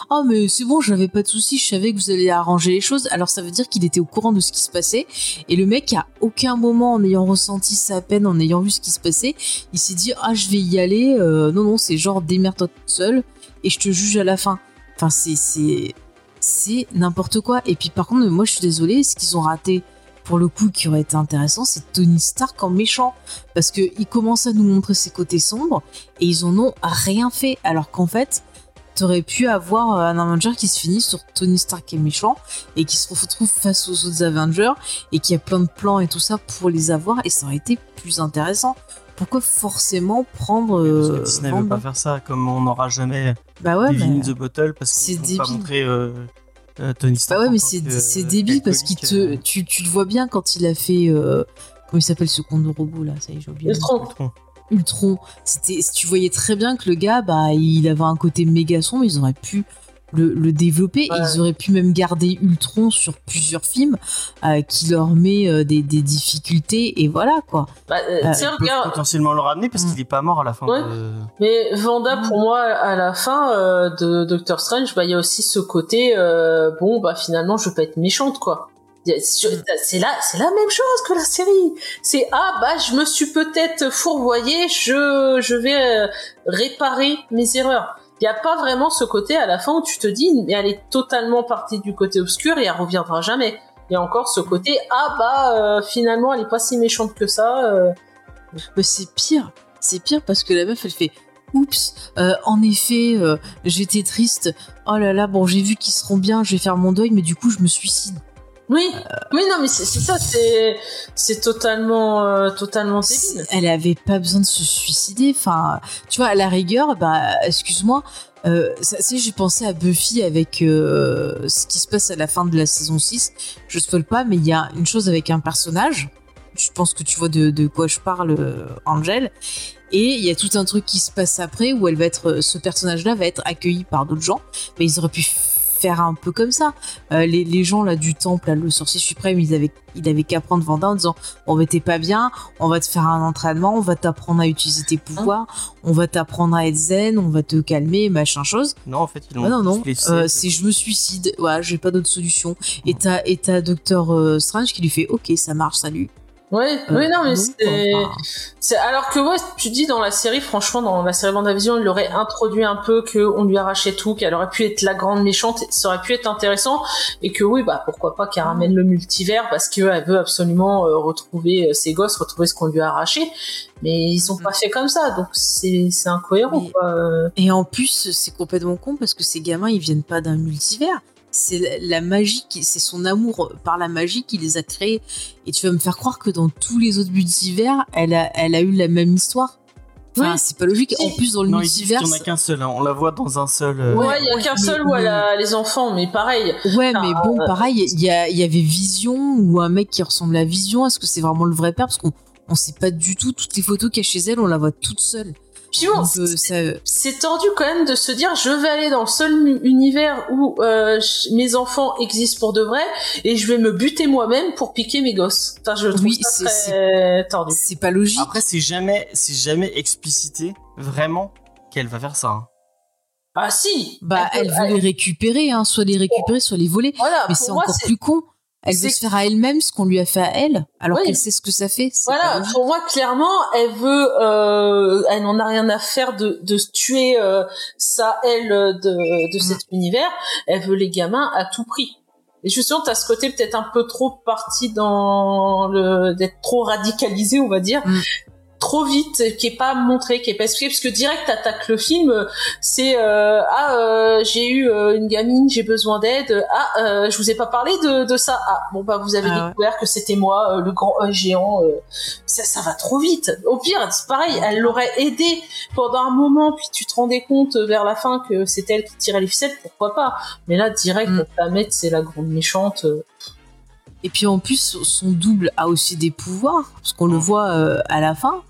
Ah, mais c'est bon, j'avais pas de soucis, je savais que vous alliez arranger les choses. Alors ça veut dire qu'il était au courant de ce qui se passait. Et le mec, à aucun moment, en ayant ressenti sa peine, en ayant vu ce qui se passait, il s'est dit Ah, je vais y aller. Euh, non, non, c'est genre démerde-toi toute seule et je te juge à la fin. Enfin, c'est c'est n'importe quoi. Et puis par contre, moi je suis désolée, ce qu'ils ont raté pour le coup qui aurait été intéressant, c'est Tony Stark en méchant. Parce qu'il commence à nous montrer ses côtés sombres et ils en ont rien fait. Alors qu'en fait, t'aurais pu avoir euh, un Avenger qui se finit sur Tony Stark qui est méchant et qui se retrouve face aux autres Avengers et qui a plein de plans et tout ça pour les avoir et ça aurait été plus intéressant. Pourquoi forcément prendre Parce euh, que Disney veut pas faire ça, comme on n'aura jamais Bah ouais, Devil mais in the Bottle parce qu'ils pas débile. montrer euh, euh, Tony Stark. Bah ouais, mais c'est euh, débile parce qu'il te tu, tu le vois bien quand il a fait euh, comment il s'appelle ce con de robot là, ça y est, j'ai oublié. Ultron. euh, Ultron. Ultron. C'était, tu voyais très bien que le gars, bah, il avait un côté méga sombre, ils auraient pu le, le développer, et Ouais. ils auraient pu même garder Ultron sur plusieurs films, euh, qui leur met euh, des, des difficultés, et voilà, quoi. Bah, euh, Euh, tiens, Ils regarde, potentiellement le ramener parce Mm. qu'il est pas mort à la fin. Ouais. de- Mais Vanda, Mm. pour moi, à la fin euh, de Doctor Strange, bah il y a aussi ce côté, euh, bon bah finalement je veux pas être méchante quoi. Mm. C'est là, c'est la même chose que la série. C'est ah bah je me suis peut-être fourvoyée, je je vais euh, réparer mes erreurs. Il y a pas vraiment ce côté à la fin où tu te dis mais elle est totalement partie du côté obscur et elle reviendra jamais. Il y a encore ce côté ah bah euh, finalement elle est pas si méchante que ça. euh. Mais c'est pire, c'est pire parce que la meuf, elle fait. Oups, euh, en effet, j'étais triste. Oh là là, bon, j'ai vu qu'ils seront bien, je vais faire mon deuil, mais du coup, je me suicide. Oui, oui, non, mais c'est ça, c'est c'est totalement, euh, totalement débile. Elle avait pas besoin de se suicider. Enfin, tu vois, à la rigueur, bah, excuse-moi. Euh, sais, j'ai pensé à Buffy avec euh, ce qui se passe à la fin de la saison 6. Je spoil pas, mais il y a une chose avec un personnage. Je pense que tu vois de, de quoi je parle, Angel. Et il y a tout un truc qui se passe après où elle va être, ce personnage-là va être accueilli par d'autres gens. Mais ils auraient pu faire un peu comme ça. Euh, les, les gens là du temple, là, le sorcier suprême, ils avaient, il avait qu'à prendre Vanda en disant Bon, mais t'es pas bien, on va te faire un entraînement, on va t'apprendre à utiliser tes pouvoirs, on va t'apprendre à être zen, on va te calmer, machin chose. Non, en fait, ils l'ont Ah non, non, euh, c'est je me suicide, voilà, j'ai pas d'autre solution. Et t'as, et t'as Docteur euh, Strange qui lui fait Ok, ça marche, salut. Ouais, Euh, oui, non, mais c'est. Alors que ouais, tu dis dans la série, franchement, dans la série WandaVision, il l'aurait introduit un peu, qu'on lui arrachait tout, qu'elle aurait pu être la grande méchante, ça aurait pu être intéressant, et que oui, bah pourquoi pas qu'elle ramène le multivers parce qu'elle veut absolument euh, retrouver euh, ses gosses, retrouver ce qu'on lui a arraché, mais ils ont Mhm. pas fait comme ça, donc c'est c'est incohérent Mais- quoi. Et en plus, c'est complètement con parce que ces gamins, ils viennent pas d'un multivers. C'est la- magie, qui- c'est son amour par la magie qui les a créés. Et tu vas me faire croire que dans tous les autres multivers, elle a, elle a eu la même histoire. Enfin, Oui. c'est pas logique. En plus, dans le Non, multivers. y en a qu'un seul. hein. On la voit dans un seul. euh, Ouais, il y a ouais, qu'un mais- seul où elle a les enfants, mais pareil. Ouais, mais bon, euh, pareil, il y, a- il y avait Vision ou un mec qui ressemble à Vision. Est-ce que c'est vraiment le vrai père? Parce qu'on on sait pas du tout. Toutes les photos qu'il y a chez elle, on la voit toute seule. Puis bon, Donc, euh, c'est- tordu quand même de se dire je vais aller dans le seul univers où euh, mes enfants existent pour de vrai et je vais me buter moi-même pour piquer mes gosses. Enfin, je trouve Oui, ça très tordu. c'est pas logique. Après, c'est jamais, c'est jamais explicité vraiment qu'elle va faire ça. hein. Ah si. Bah, elle veut les récupérer, hein, soit les récupérer, soit les voler. Voilà. Mais c'est encore plus con. Elle veut se faire à elle-même ce qu'on lui a fait à elle, alors Oui. qu'elle sait ce que ça fait. Voilà, pour moi, clairement, elle veut, euh, elle n'en a rien à faire de, de tuer euh, ça, elle, de, de Mm. cet univers. Elle veut les gamins à tout prix. Et justement, t'as ce côté peut-être un peu trop parti dans le d'être trop radicalisé, on va dire. Mm. Trop vite, qui est pas montré, qui est pas expliqué, parce que direct t'attaques le film, c'est euh, ah euh, j'ai eu euh, une gamine, j'ai besoin d'aide, ah je vous ai pas parlé de, de ça, ah bon bah vous avez Ah ouais. découvert que c'était moi le grand géant, ça ça va trop vite. Au pire c'est pareil, elle l'aurait aidé pendant un moment, puis tu te rendais compte vers la fin que c'était elle qui tirait les ficelles, pourquoi pas. Mais là direct Mm. la mettre c'est la grande méchante. Et puis en plus, son double a aussi des pouvoirs, parce qu'on le Mm. voit à la fin.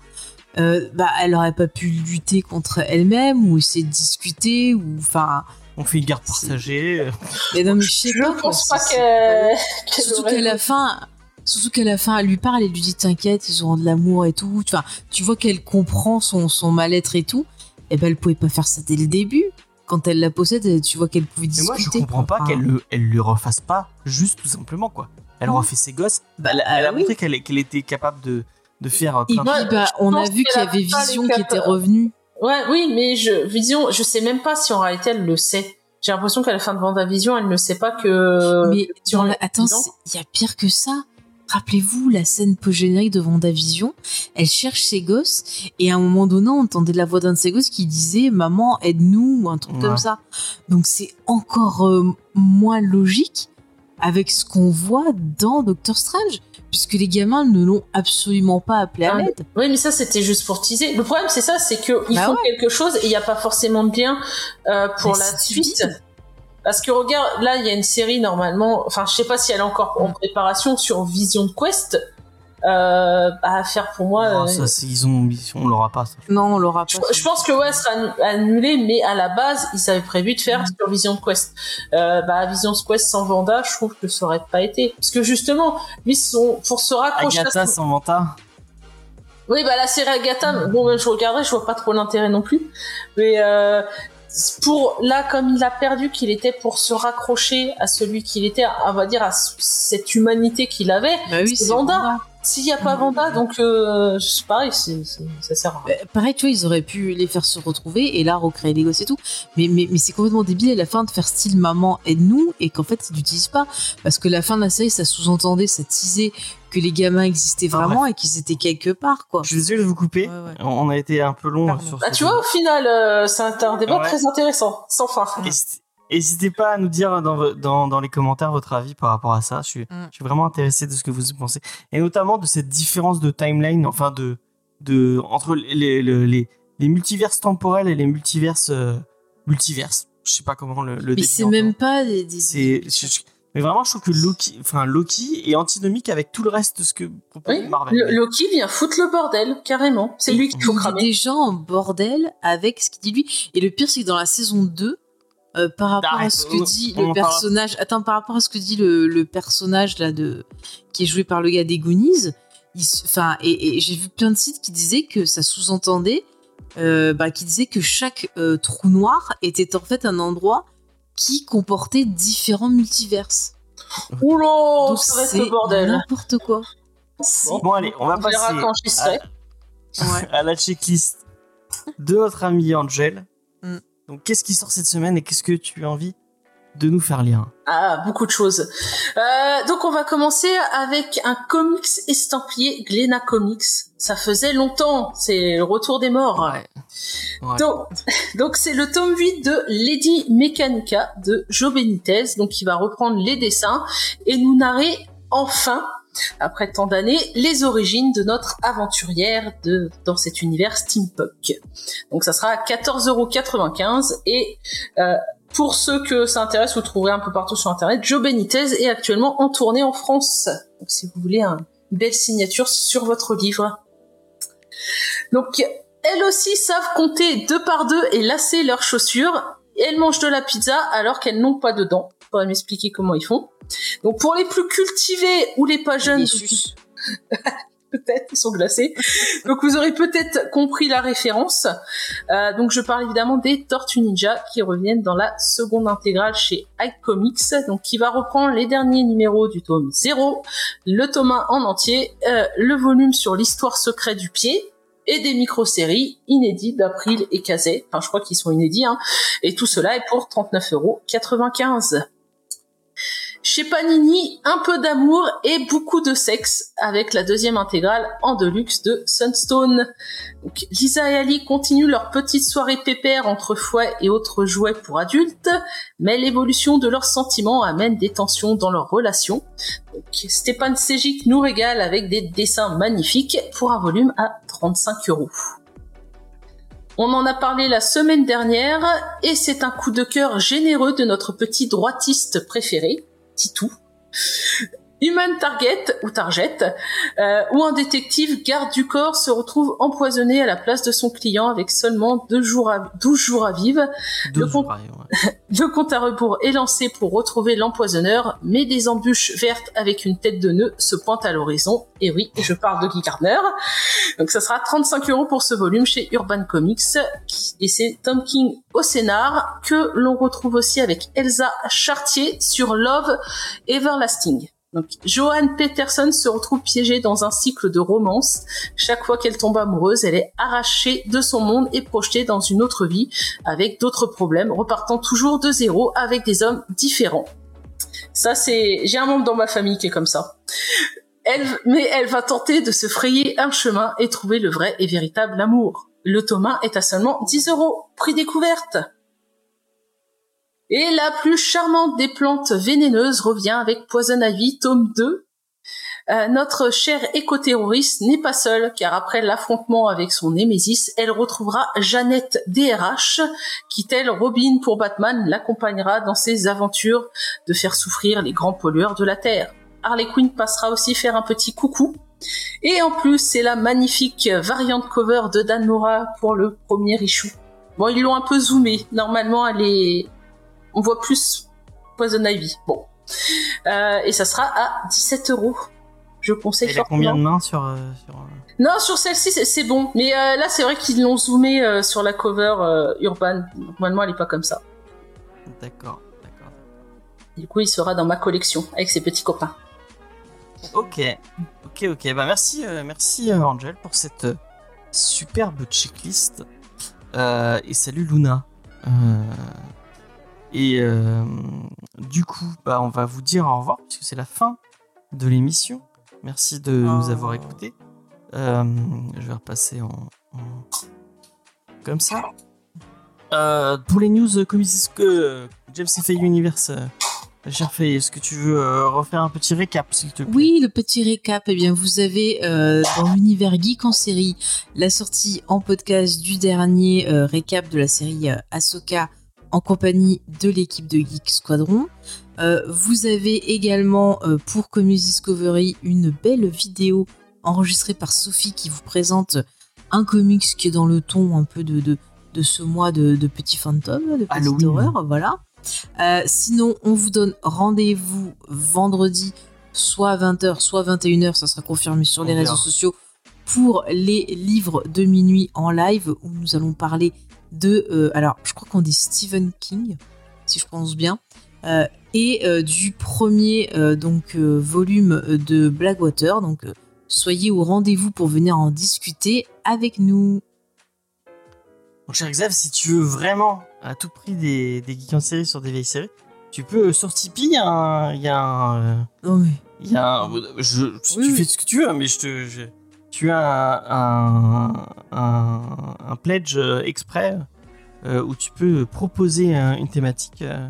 Euh, bah, elle aurait pas pu lutter contre elle-même ou essayer de discuter ou enfin. On fait une garde partagée. Mais non mais je sais Je pas. quoi, pense pas qu'elle. qu'elle Surtout qu'à la fin, surtout qu'à la fin, elle lui parle et lui dit t'inquiète, ils auront de l'amour et tout. Enfin, tu vois qu'elle comprend son, son mal-être et tout. Et ben, elle pouvait pas faire ça dès le début. Quand elle la possède, tu vois qu'elle pouvait Mais discuter. moi, je comprends quoi. pas Enfin, qu'elle le, elle le refasse pas, juste tout simplement quoi. Elle refait ses gosses. Bah, elle, elle a euh, oui. montré qu'elle était capable de, de faire Et plein de choses. bah, on a vu qu'il y avait Vision qui était capables. revenu. Ouais, oui, mais je, Vision, je sais même pas si en réalité elle le sait. J'ai l'impression qu'à la fin de Vendavision, elle ne sait pas que. Mais sur la- attends, il y a pire que ça. Rappelez-vous la scène post-générique de Vendavision. Elle cherche ses gosses et à un moment donné, on entendait la voix d'un de ses gosses qui disait "Maman, aide-nous" ou un truc Ouais. comme ça. Donc c'est encore euh, moins logique avec ce qu'on voit dans Doctor Strange, puisque les gamins ne l'ont absolument pas appelé à Ah, l'aide. Oui, mais ça c'était juste pour teaser. Le problème c'est ça, c'est que ils Bah font ouais. quelque chose et il n'y a pas forcément de lien euh, pour Mais la suite. stupide. Parce que regarde, là il y a une série normalement, enfin je sais pas si elle est encore en préparation sur Vision Quest. Euh, à faire pour moi. Non, euh, ça, ils ont, on l'aura pas. ça. Non, on l'aura pas. je pense que ouais, elle sera annu- annulée, mais à la base, ils avaient prévu de faire Mhm. sur Vision Quest. Euh, bah, Vision Quest sans Vanda, je trouve que ça aurait pas été. Parce que justement, lui, son, pour se raccrocher à Agatha sans Manta. Oui, bah la série Agatha, bon, ben, je regarderai, je vois pas trop l'intérêt non plus. Mais euh, pour là, comme il a perdu qu'il était pour se raccrocher à celui qu'il était, on va dire à cette humanité qu'il avait. Bah oui, c'est c'est Wanda. S'il y a pas Vanda, donc euh, c'est pareil, c'est, c'est- ça sert à rien. Bah, pareil, tu vois, ils auraient pu les faire se retrouver et là recréer les gosses et tout. Mais, mais, mais c'est complètement débile à la fin de faire style maman aide-nous et qu'en fait ils l'utilisent pas. Parce que la fin de la série, ça sous-entendait, ça teasait que les gamins existaient Ah, vraiment et qu'ils étaient quelque part, quoi. Je suis désolé de vous couper. Ouais, ouais. On a été un peu long Pardon. sur Bah, ce tu vois, au final, euh, c'est un, un débat Ouais. très intéressant, sans fin. N'hésitez- N'hésitez pas à nous dire dans, vo- dans, dans les commentaires votre avis par rapport à ça. Je suis, Mm. je suis vraiment intéressé de ce que vous pensez. Et notamment de cette différence de timeline, enfin de, de entre les, les, les, les multiverses temporels et les multiverses euh, multiverses. Je sais pas comment le, le Mais c'est même pas des. des- C'est, je- je- mais vraiment, je trouve que Loki, enfin Loki est antinomique avec tout le reste de ce que propose Oui, Marvel. Loki vient foutre le bordel, carrément. C'est lui qu'il faut cramer. déjà en bordel avec ce qu'il dit lui. Et le pire, c'est que dans la saison 2, euh, par rapport à ce que dit le personnage, attends, par rapport à ce que dit le, le personnage là de qui est joué par le gars des Goonies, enfin, et, et j'ai vu plein de sites qui disaient que ça sous-entendait, euh, bah, qui disaient que chaque euh, trou noir était en fait un endroit qui comportait différents multiverses. Oula, Donc ça va être c'est le bordel. n'importe quoi. Bon, allez, on va On verra passer quand j'y serai. Ouais. à la checklist de notre ami Angel. Donc, qu'est-ce qui sort cette semaine et qu'est-ce que tu as envie de nous faire lire? Ah, beaucoup de choses. Euh, donc on va commencer avec un comics estampillé Glena Comics. Ça faisait longtemps, c'est le retour des morts. Ouais. Ouais. Donc, donc c'est le tome 8 de Lady Mechanica de Joe Benitez, donc qui va reprendre les dessins et nous narrer enfin, après tant d'années, les origines de notre aventurière de, dans cet univers steampunk. Donc ça sera à 14,95€ et euh, pour ceux que ça intéresse, vous trouverez un peu partout sur internet. Joe Benitez est actuellement en tournée en France. Donc si vous voulez un- une belle signature sur votre livre. Donc elles aussi savent compter deux par deux et lasser leurs chaussures. Elles mangent de la pizza alors qu'elles n'ont pas de dents. Faudrait m'expliquer comment ils font. Donc pour les plus cultivés ou les pas jeunes, peut-être, ils sont glacés. donc vous aurez peut-être compris la référence. Euh, donc je parle évidemment des Tortues Ninja qui reviennent dans la seconde intégrale chez Ike Comics, donc qui va reprendre les derniers numéros du tome 0, le tome 1 en entier, euh, le volume sur l'histoire secrète du pied, et des micro-séries inédites d'April et Kazé. Enfin, je crois qu'ils sont inédits, hein. Et tout cela est pour 39,95€. Chez Panini, un peu d'amour et beaucoup de sexe avec la deuxième intégrale en deluxe de Sunstone. Donc, Lisa et Ali continuent leur petite soirée pépère entre fouets et autres jouets pour adultes, mais l'évolution de leurs sentiments amène des tensions dans leur relation. Donc, Stéphane nous régale avec des dessins magnifiques pour un volume à 35 euros. On en a parlé la semaine dernière et c'est un coup de cœur généreux de notre petit droitiste préféré, Titou. Human Target ou Target, euh, où un détective garde du corps se retrouve empoisonné à la place de son client avec seulement deux jours à, 12 jours à vivre. Le jours, con- pareil, ouais. Le compte à rebours est lancé pour retrouver l'empoisonneur, mais des embûches vertes avec une tête de nœud se pointent à l'horizon. Et oui, je parle de Guy Gardner. Donc ça sera 35 euros pour ce volume chez Urban Comics. Et c'est Tom King au scénar que l'on retrouve aussi avec Elsa Chartier sur Love Everlasting. Donc, Joanne Peterson se retrouve piégée dans un cycle de romance. Chaque fois qu'elle tombe amoureuse, elle est arrachée de son monde et projetée dans une autre vie avec d'autres problèmes, repartant toujours de zéro avec des hommes différents. Ça, c'est, j'ai un membre dans ma famille qui est comme ça. Elle, mais elle va tenter de se frayer un chemin et trouver le vrai et véritable amour. Le tome 1 est à seulement 10 euros, prix découverte. Et la plus charmante des plantes vénéneuses revient avec Poison Ivy, tome 2. Euh, notre chère éco-terroriste n'est pas seule, car après l'affrontement avec son némésis, elle retrouvera Jeannette DRH, qui, telle Robin pour Batman, l'accompagnera dans ses aventures de faire souffrir les grands pollueurs de la Terre. Harley Quinn passera aussi faire un petit coucou. Et en plus, c'est la magnifique variante cover de Dan Mora pour le premier issue. Bon, ils l'ont un peu zoomé. Normalement, elle est... On voit plus Poison Ivy. Bon. Euh, et ça sera à 17 euros. Je conseille Il a combien fortement. de mains sur. euh, sur, euh, Non, sur celle-ci, c'est- bon. Mais euh, là, c'est vrai qu'ils l'ont zoomé sur la cover Urban. Normalement, elle est pas comme ça. D'accord, d'accord. Du coup, il sera dans ma collection avec ses petits copains. Ok, ok, ok. Bah merci, merci Angel pour cette superbe checklist. Et salut Luna. Euh, et euh, du coup, bah on va vous dire au revoir puisque c'est la fin de l'émission. Merci de nous Oh. avoir écoutés. Euh, je vais repasser en, en- comme ça. Euh, pour les news comme disent que James F. Universe. euh, Cher Faye, est-ce que tu veux euh, refaire un petit récap, s'il te plaît? Oui, le petit récap. Eh bien, vous avez euh, dans l'univers geek en série la sortie en podcast du dernier euh, récap de la série Ahsoka en compagnie de l'équipe de Geek Squadron. Euh, vous avez également euh, pour Comics Discovery une belle vidéo enregistrée par Sophie qui vous présente un comics qui est dans le ton un peu de, de, de ce mois de, de petits fantômes, de petite horreur, voilà. Euh, sinon, on vous donne rendez-vous vendredi, soit à 20h, soit 21h, ça sera confirmé sur On les verra. réseaux sociaux, pour les livres de minuit en live, où nous allons parler de... euh, alors, je crois qu'on dit Stephen King, si je prononce bien, euh, et euh, du premier donc volume de Blackwater, donc soyez au rendez-vous pour venir en discuter avec nous. Mon cher Xav, si tu veux vraiment à tout prix des, des geeks en série sur des vieilles séries, tu peux sur Tipeee, il y a un. il y a un, Non mais il y a un- je, Oui, tu oui. fais ce que tu veux, mais je te. je- tu as un, un, un, un pledge euh, exprès euh, où tu peux proposer un- une thématique euh,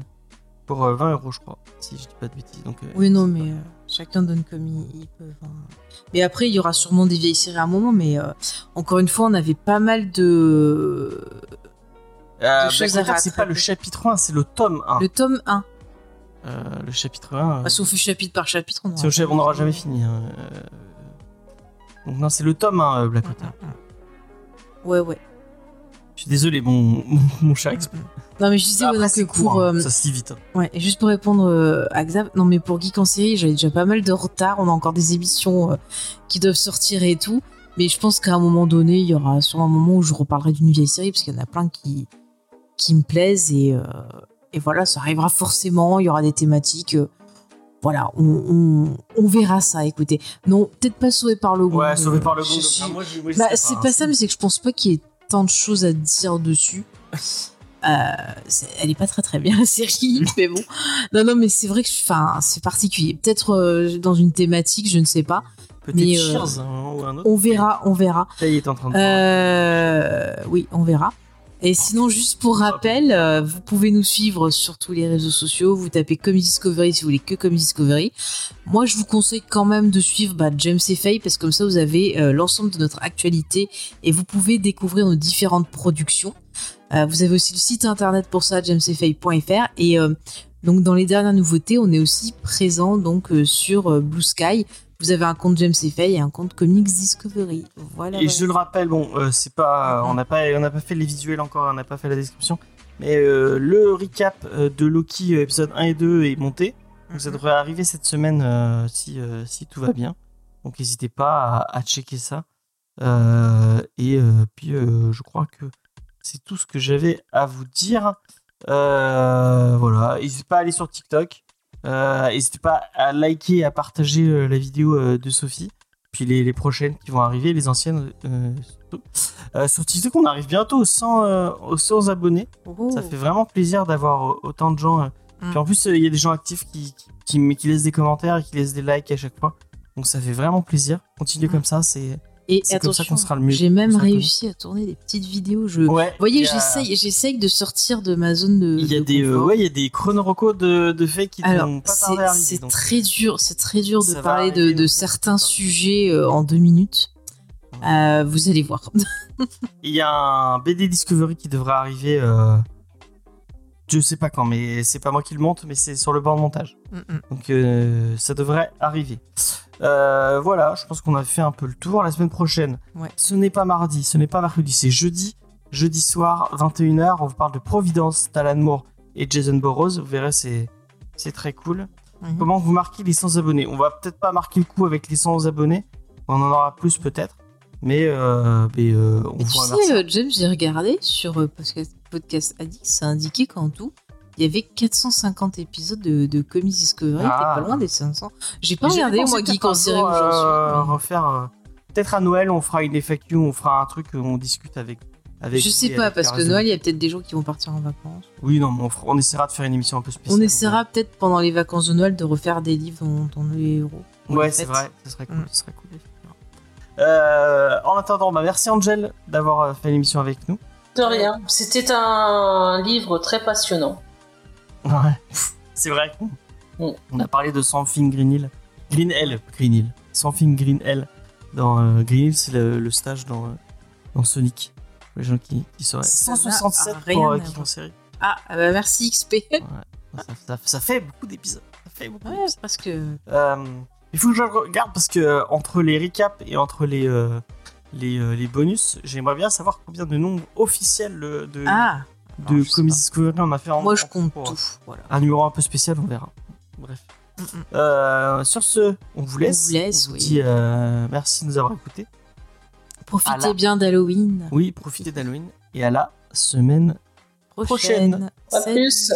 pour euh, 20 euros, je crois, si je dis pas de bêtises. Donc, oui non mais chacun donne comme il, peut. enfin. Mais après il y aura sûrement des vieilles séries à un moment, mais euh, encore une fois on avait pas mal de euh, de choses Black à Panther, c'est pas le chapitre 1, c'est le tome 1. le tome 1. Euh, le chapitre 1. euh, Ah, si on fait chapitre par chapitre, on n'aura jamais fini. hein, Donc, non, c'est le tome 1, euh, Black Panther. Ouais ouais. Je suis désolé, mon, mon, mon cher exp- Non mais je disais c'est pour court, hein, euh, ça se dit vite. hein. Ouais, et juste pour répondre euh, à Xav, non mais pour Geek en série, j'avais déjà pas mal de retard, on a encore des émissions euh, qui doivent sortir et tout, mais je pense qu'à un moment donné, il y aura sûrement un moment où je reparlerai d'une vieille série, parce qu'il y en a plein qui, qui me plaisent, et, et voilà, ça arrivera forcément, il y aura des thématiques, voilà, on, on, on verra ça, écoutez. Non, peut-être pas sauvé par le gong. Ouais, sauvé par le gong. suis- enfin, je Bah, c'est hein, pas ça, mais c'est que je pense pas qu'il y ait tant de choses à dire dessus. Euh, elle est pas très très bien la série, mais bon. Non, non, mais c'est vrai que enfin, c'est particulier. Peut-être euh, dans une thématique, je ne sais pas. Peut-être mais, euh, Cheers hein, ou un autre. On verra, on verra. Ça y est, t'es en train de. Euh, oui, on verra. Et sinon, juste pour rappel, euh, vous pouvez nous suivre sur tous les réseaux sociaux. Vous tapez Comedy Discovery si vous voulez que Comedy Discovery. Moi, je vous conseille quand même de suivre bah, James et Faye parce que comme ça, vous avez euh, l'ensemble de notre actualité et vous pouvez découvrir nos différentes productions. Euh, vous avez aussi le site internet pour ça, jamesfay.fr. Et donc, dans les dernières nouveautés, on est aussi présent donc sur Blue Sky. Vous avez un compte James et Faye et un compte Comics Discovery. Voilà. Et voilà. je le rappelle, bon, euh, c'est pas, on n'a pas, on n'a pas fait les visuels encore, on n'a pas fait la description, mais euh, le recap euh, de Loki épisode 1 et 2 est monté. Donc ça Mhm. devrait arriver cette semaine euh, si, euh, si tout va bien. Donc n'hésitez pas à, à checker ça. Euh, et puis je crois que c'est tout ce que j'avais à vous dire. Voilà, n'hésitez pas à aller sur TikTok. Euh, N'hésitez pas à liker et à partager euh, la vidéo euh, de Sophie. Puis les, les prochaines qui vont arriver, les anciennes sur TikTok, on arrive bientôt aux 100, euh, aux 100 abonnés. Ça fait vraiment plaisir d'avoir autant de gens. Mm. Puis en plus, euh, il y a des gens actifs qui, qui, qui- qui laissent des commentaires et qui laissent des likes à chaque fois. Donc ça fait vraiment plaisir. Continuez Mm. comme ça. C'est Et C'est comme ça attention, qu'on sera le mieux- j'ai même réussi à tourner des petites vidéos. Je... Vous voyez, a- j'essaye, j'essaye de sortir de ma zone de. Il y a de des, euh, ouais, il y a des chronorocos de, de faits qui Alors, n'ont pas c'est tardé à arriver. c'est donc, très dur, c'est très dur de Ça parler de, donc, certains sujets euh, en deux minutes. Euh, vous allez voir. Il y a un BD Discovery qui devrait arriver. euh, Je sais pas quand, mais c'est pas moi qui le monte, mais c'est sur le bord de montage. Donc euh, ça devrait arriver. Euh, voilà, je pense qu'on a fait un peu le tour. La semaine prochaine, Ouais. ce n'est pas mardi, ce n'est pas mercredi, c'est jeudi. Jeudi soir, 21h, on vous parle de Providence, Talan Moore et Jason Burrows. Vous verrez, c'est, c'est très cool. Mhm. Comment vous marquez les 100 abonnés? On va peut-être pas marquer le coup avec les 100 abonnés. On en aura plus peut-être. Mais, euh, mais, euh, on Tu vous sais, remercie. euh, James, j'ai regardé sur Podcast, Podcast Addict, ça indiquait qu'en tout, il y avait 450 épisodes de, de Comics Discovery. Ah. T'es pas loin des 500. J'ai pas regardé, moi, Geek en série jour, où j'en suis. euh, refaire. euh, peut-être à Noël, on fera une FAQ, on fera un truc, où on discute avec. avec Je sais pas, parce que Noël, il y a peut-être des gens qui vont partir en vacances. Oui, non, mais on, fera- on essaiera de faire une émission un peu spéciale. On essaiera peut-être pendant les vacances de Noël de refaire des livres dont on est les héros. Ouais, c'est vrai, ce serait cool. Mm. serait cool. Euh, en attendant, bah, merci Angel d'avoir euh, fait l'émission avec nous. De rien. C'était un livre très passionnant. Ouais. C'est vrai. Mm. On a parlé de Something Green Hill. Green Hell, Green Hill. Something Green Hell. Dans euh, Green Hill, c'est le, le stage dans, euh, dans Sonic. Pour les gens qui, qui sauraient. Ça n'a 167 rien pour euh, voir. qui en série. Ah, ah bah merci XP. Ça, ça- ça fait beaucoup d'épisodes. Ça fait beaucoup ouais, parce que. Euh, il faut que je regarde parce que euh, entre les recaps et entre les, euh, les, euh, les bonus, j'aimerais bien savoir combien de nombres officiels de, Ah, de non. Discovery on a fait en Moi, je compte pour tout. Voilà. Un numéro un peu spécial, on verra. Bref. Mm, mm. Euh, sur ce, on vous laisse. vous laisse, vous oui. dit euh, merci de nous avoir écoutés. Profitez bien d'Halloween. Oui, profitez d'Halloween et à la semaine Prochaine. À Salut. plus.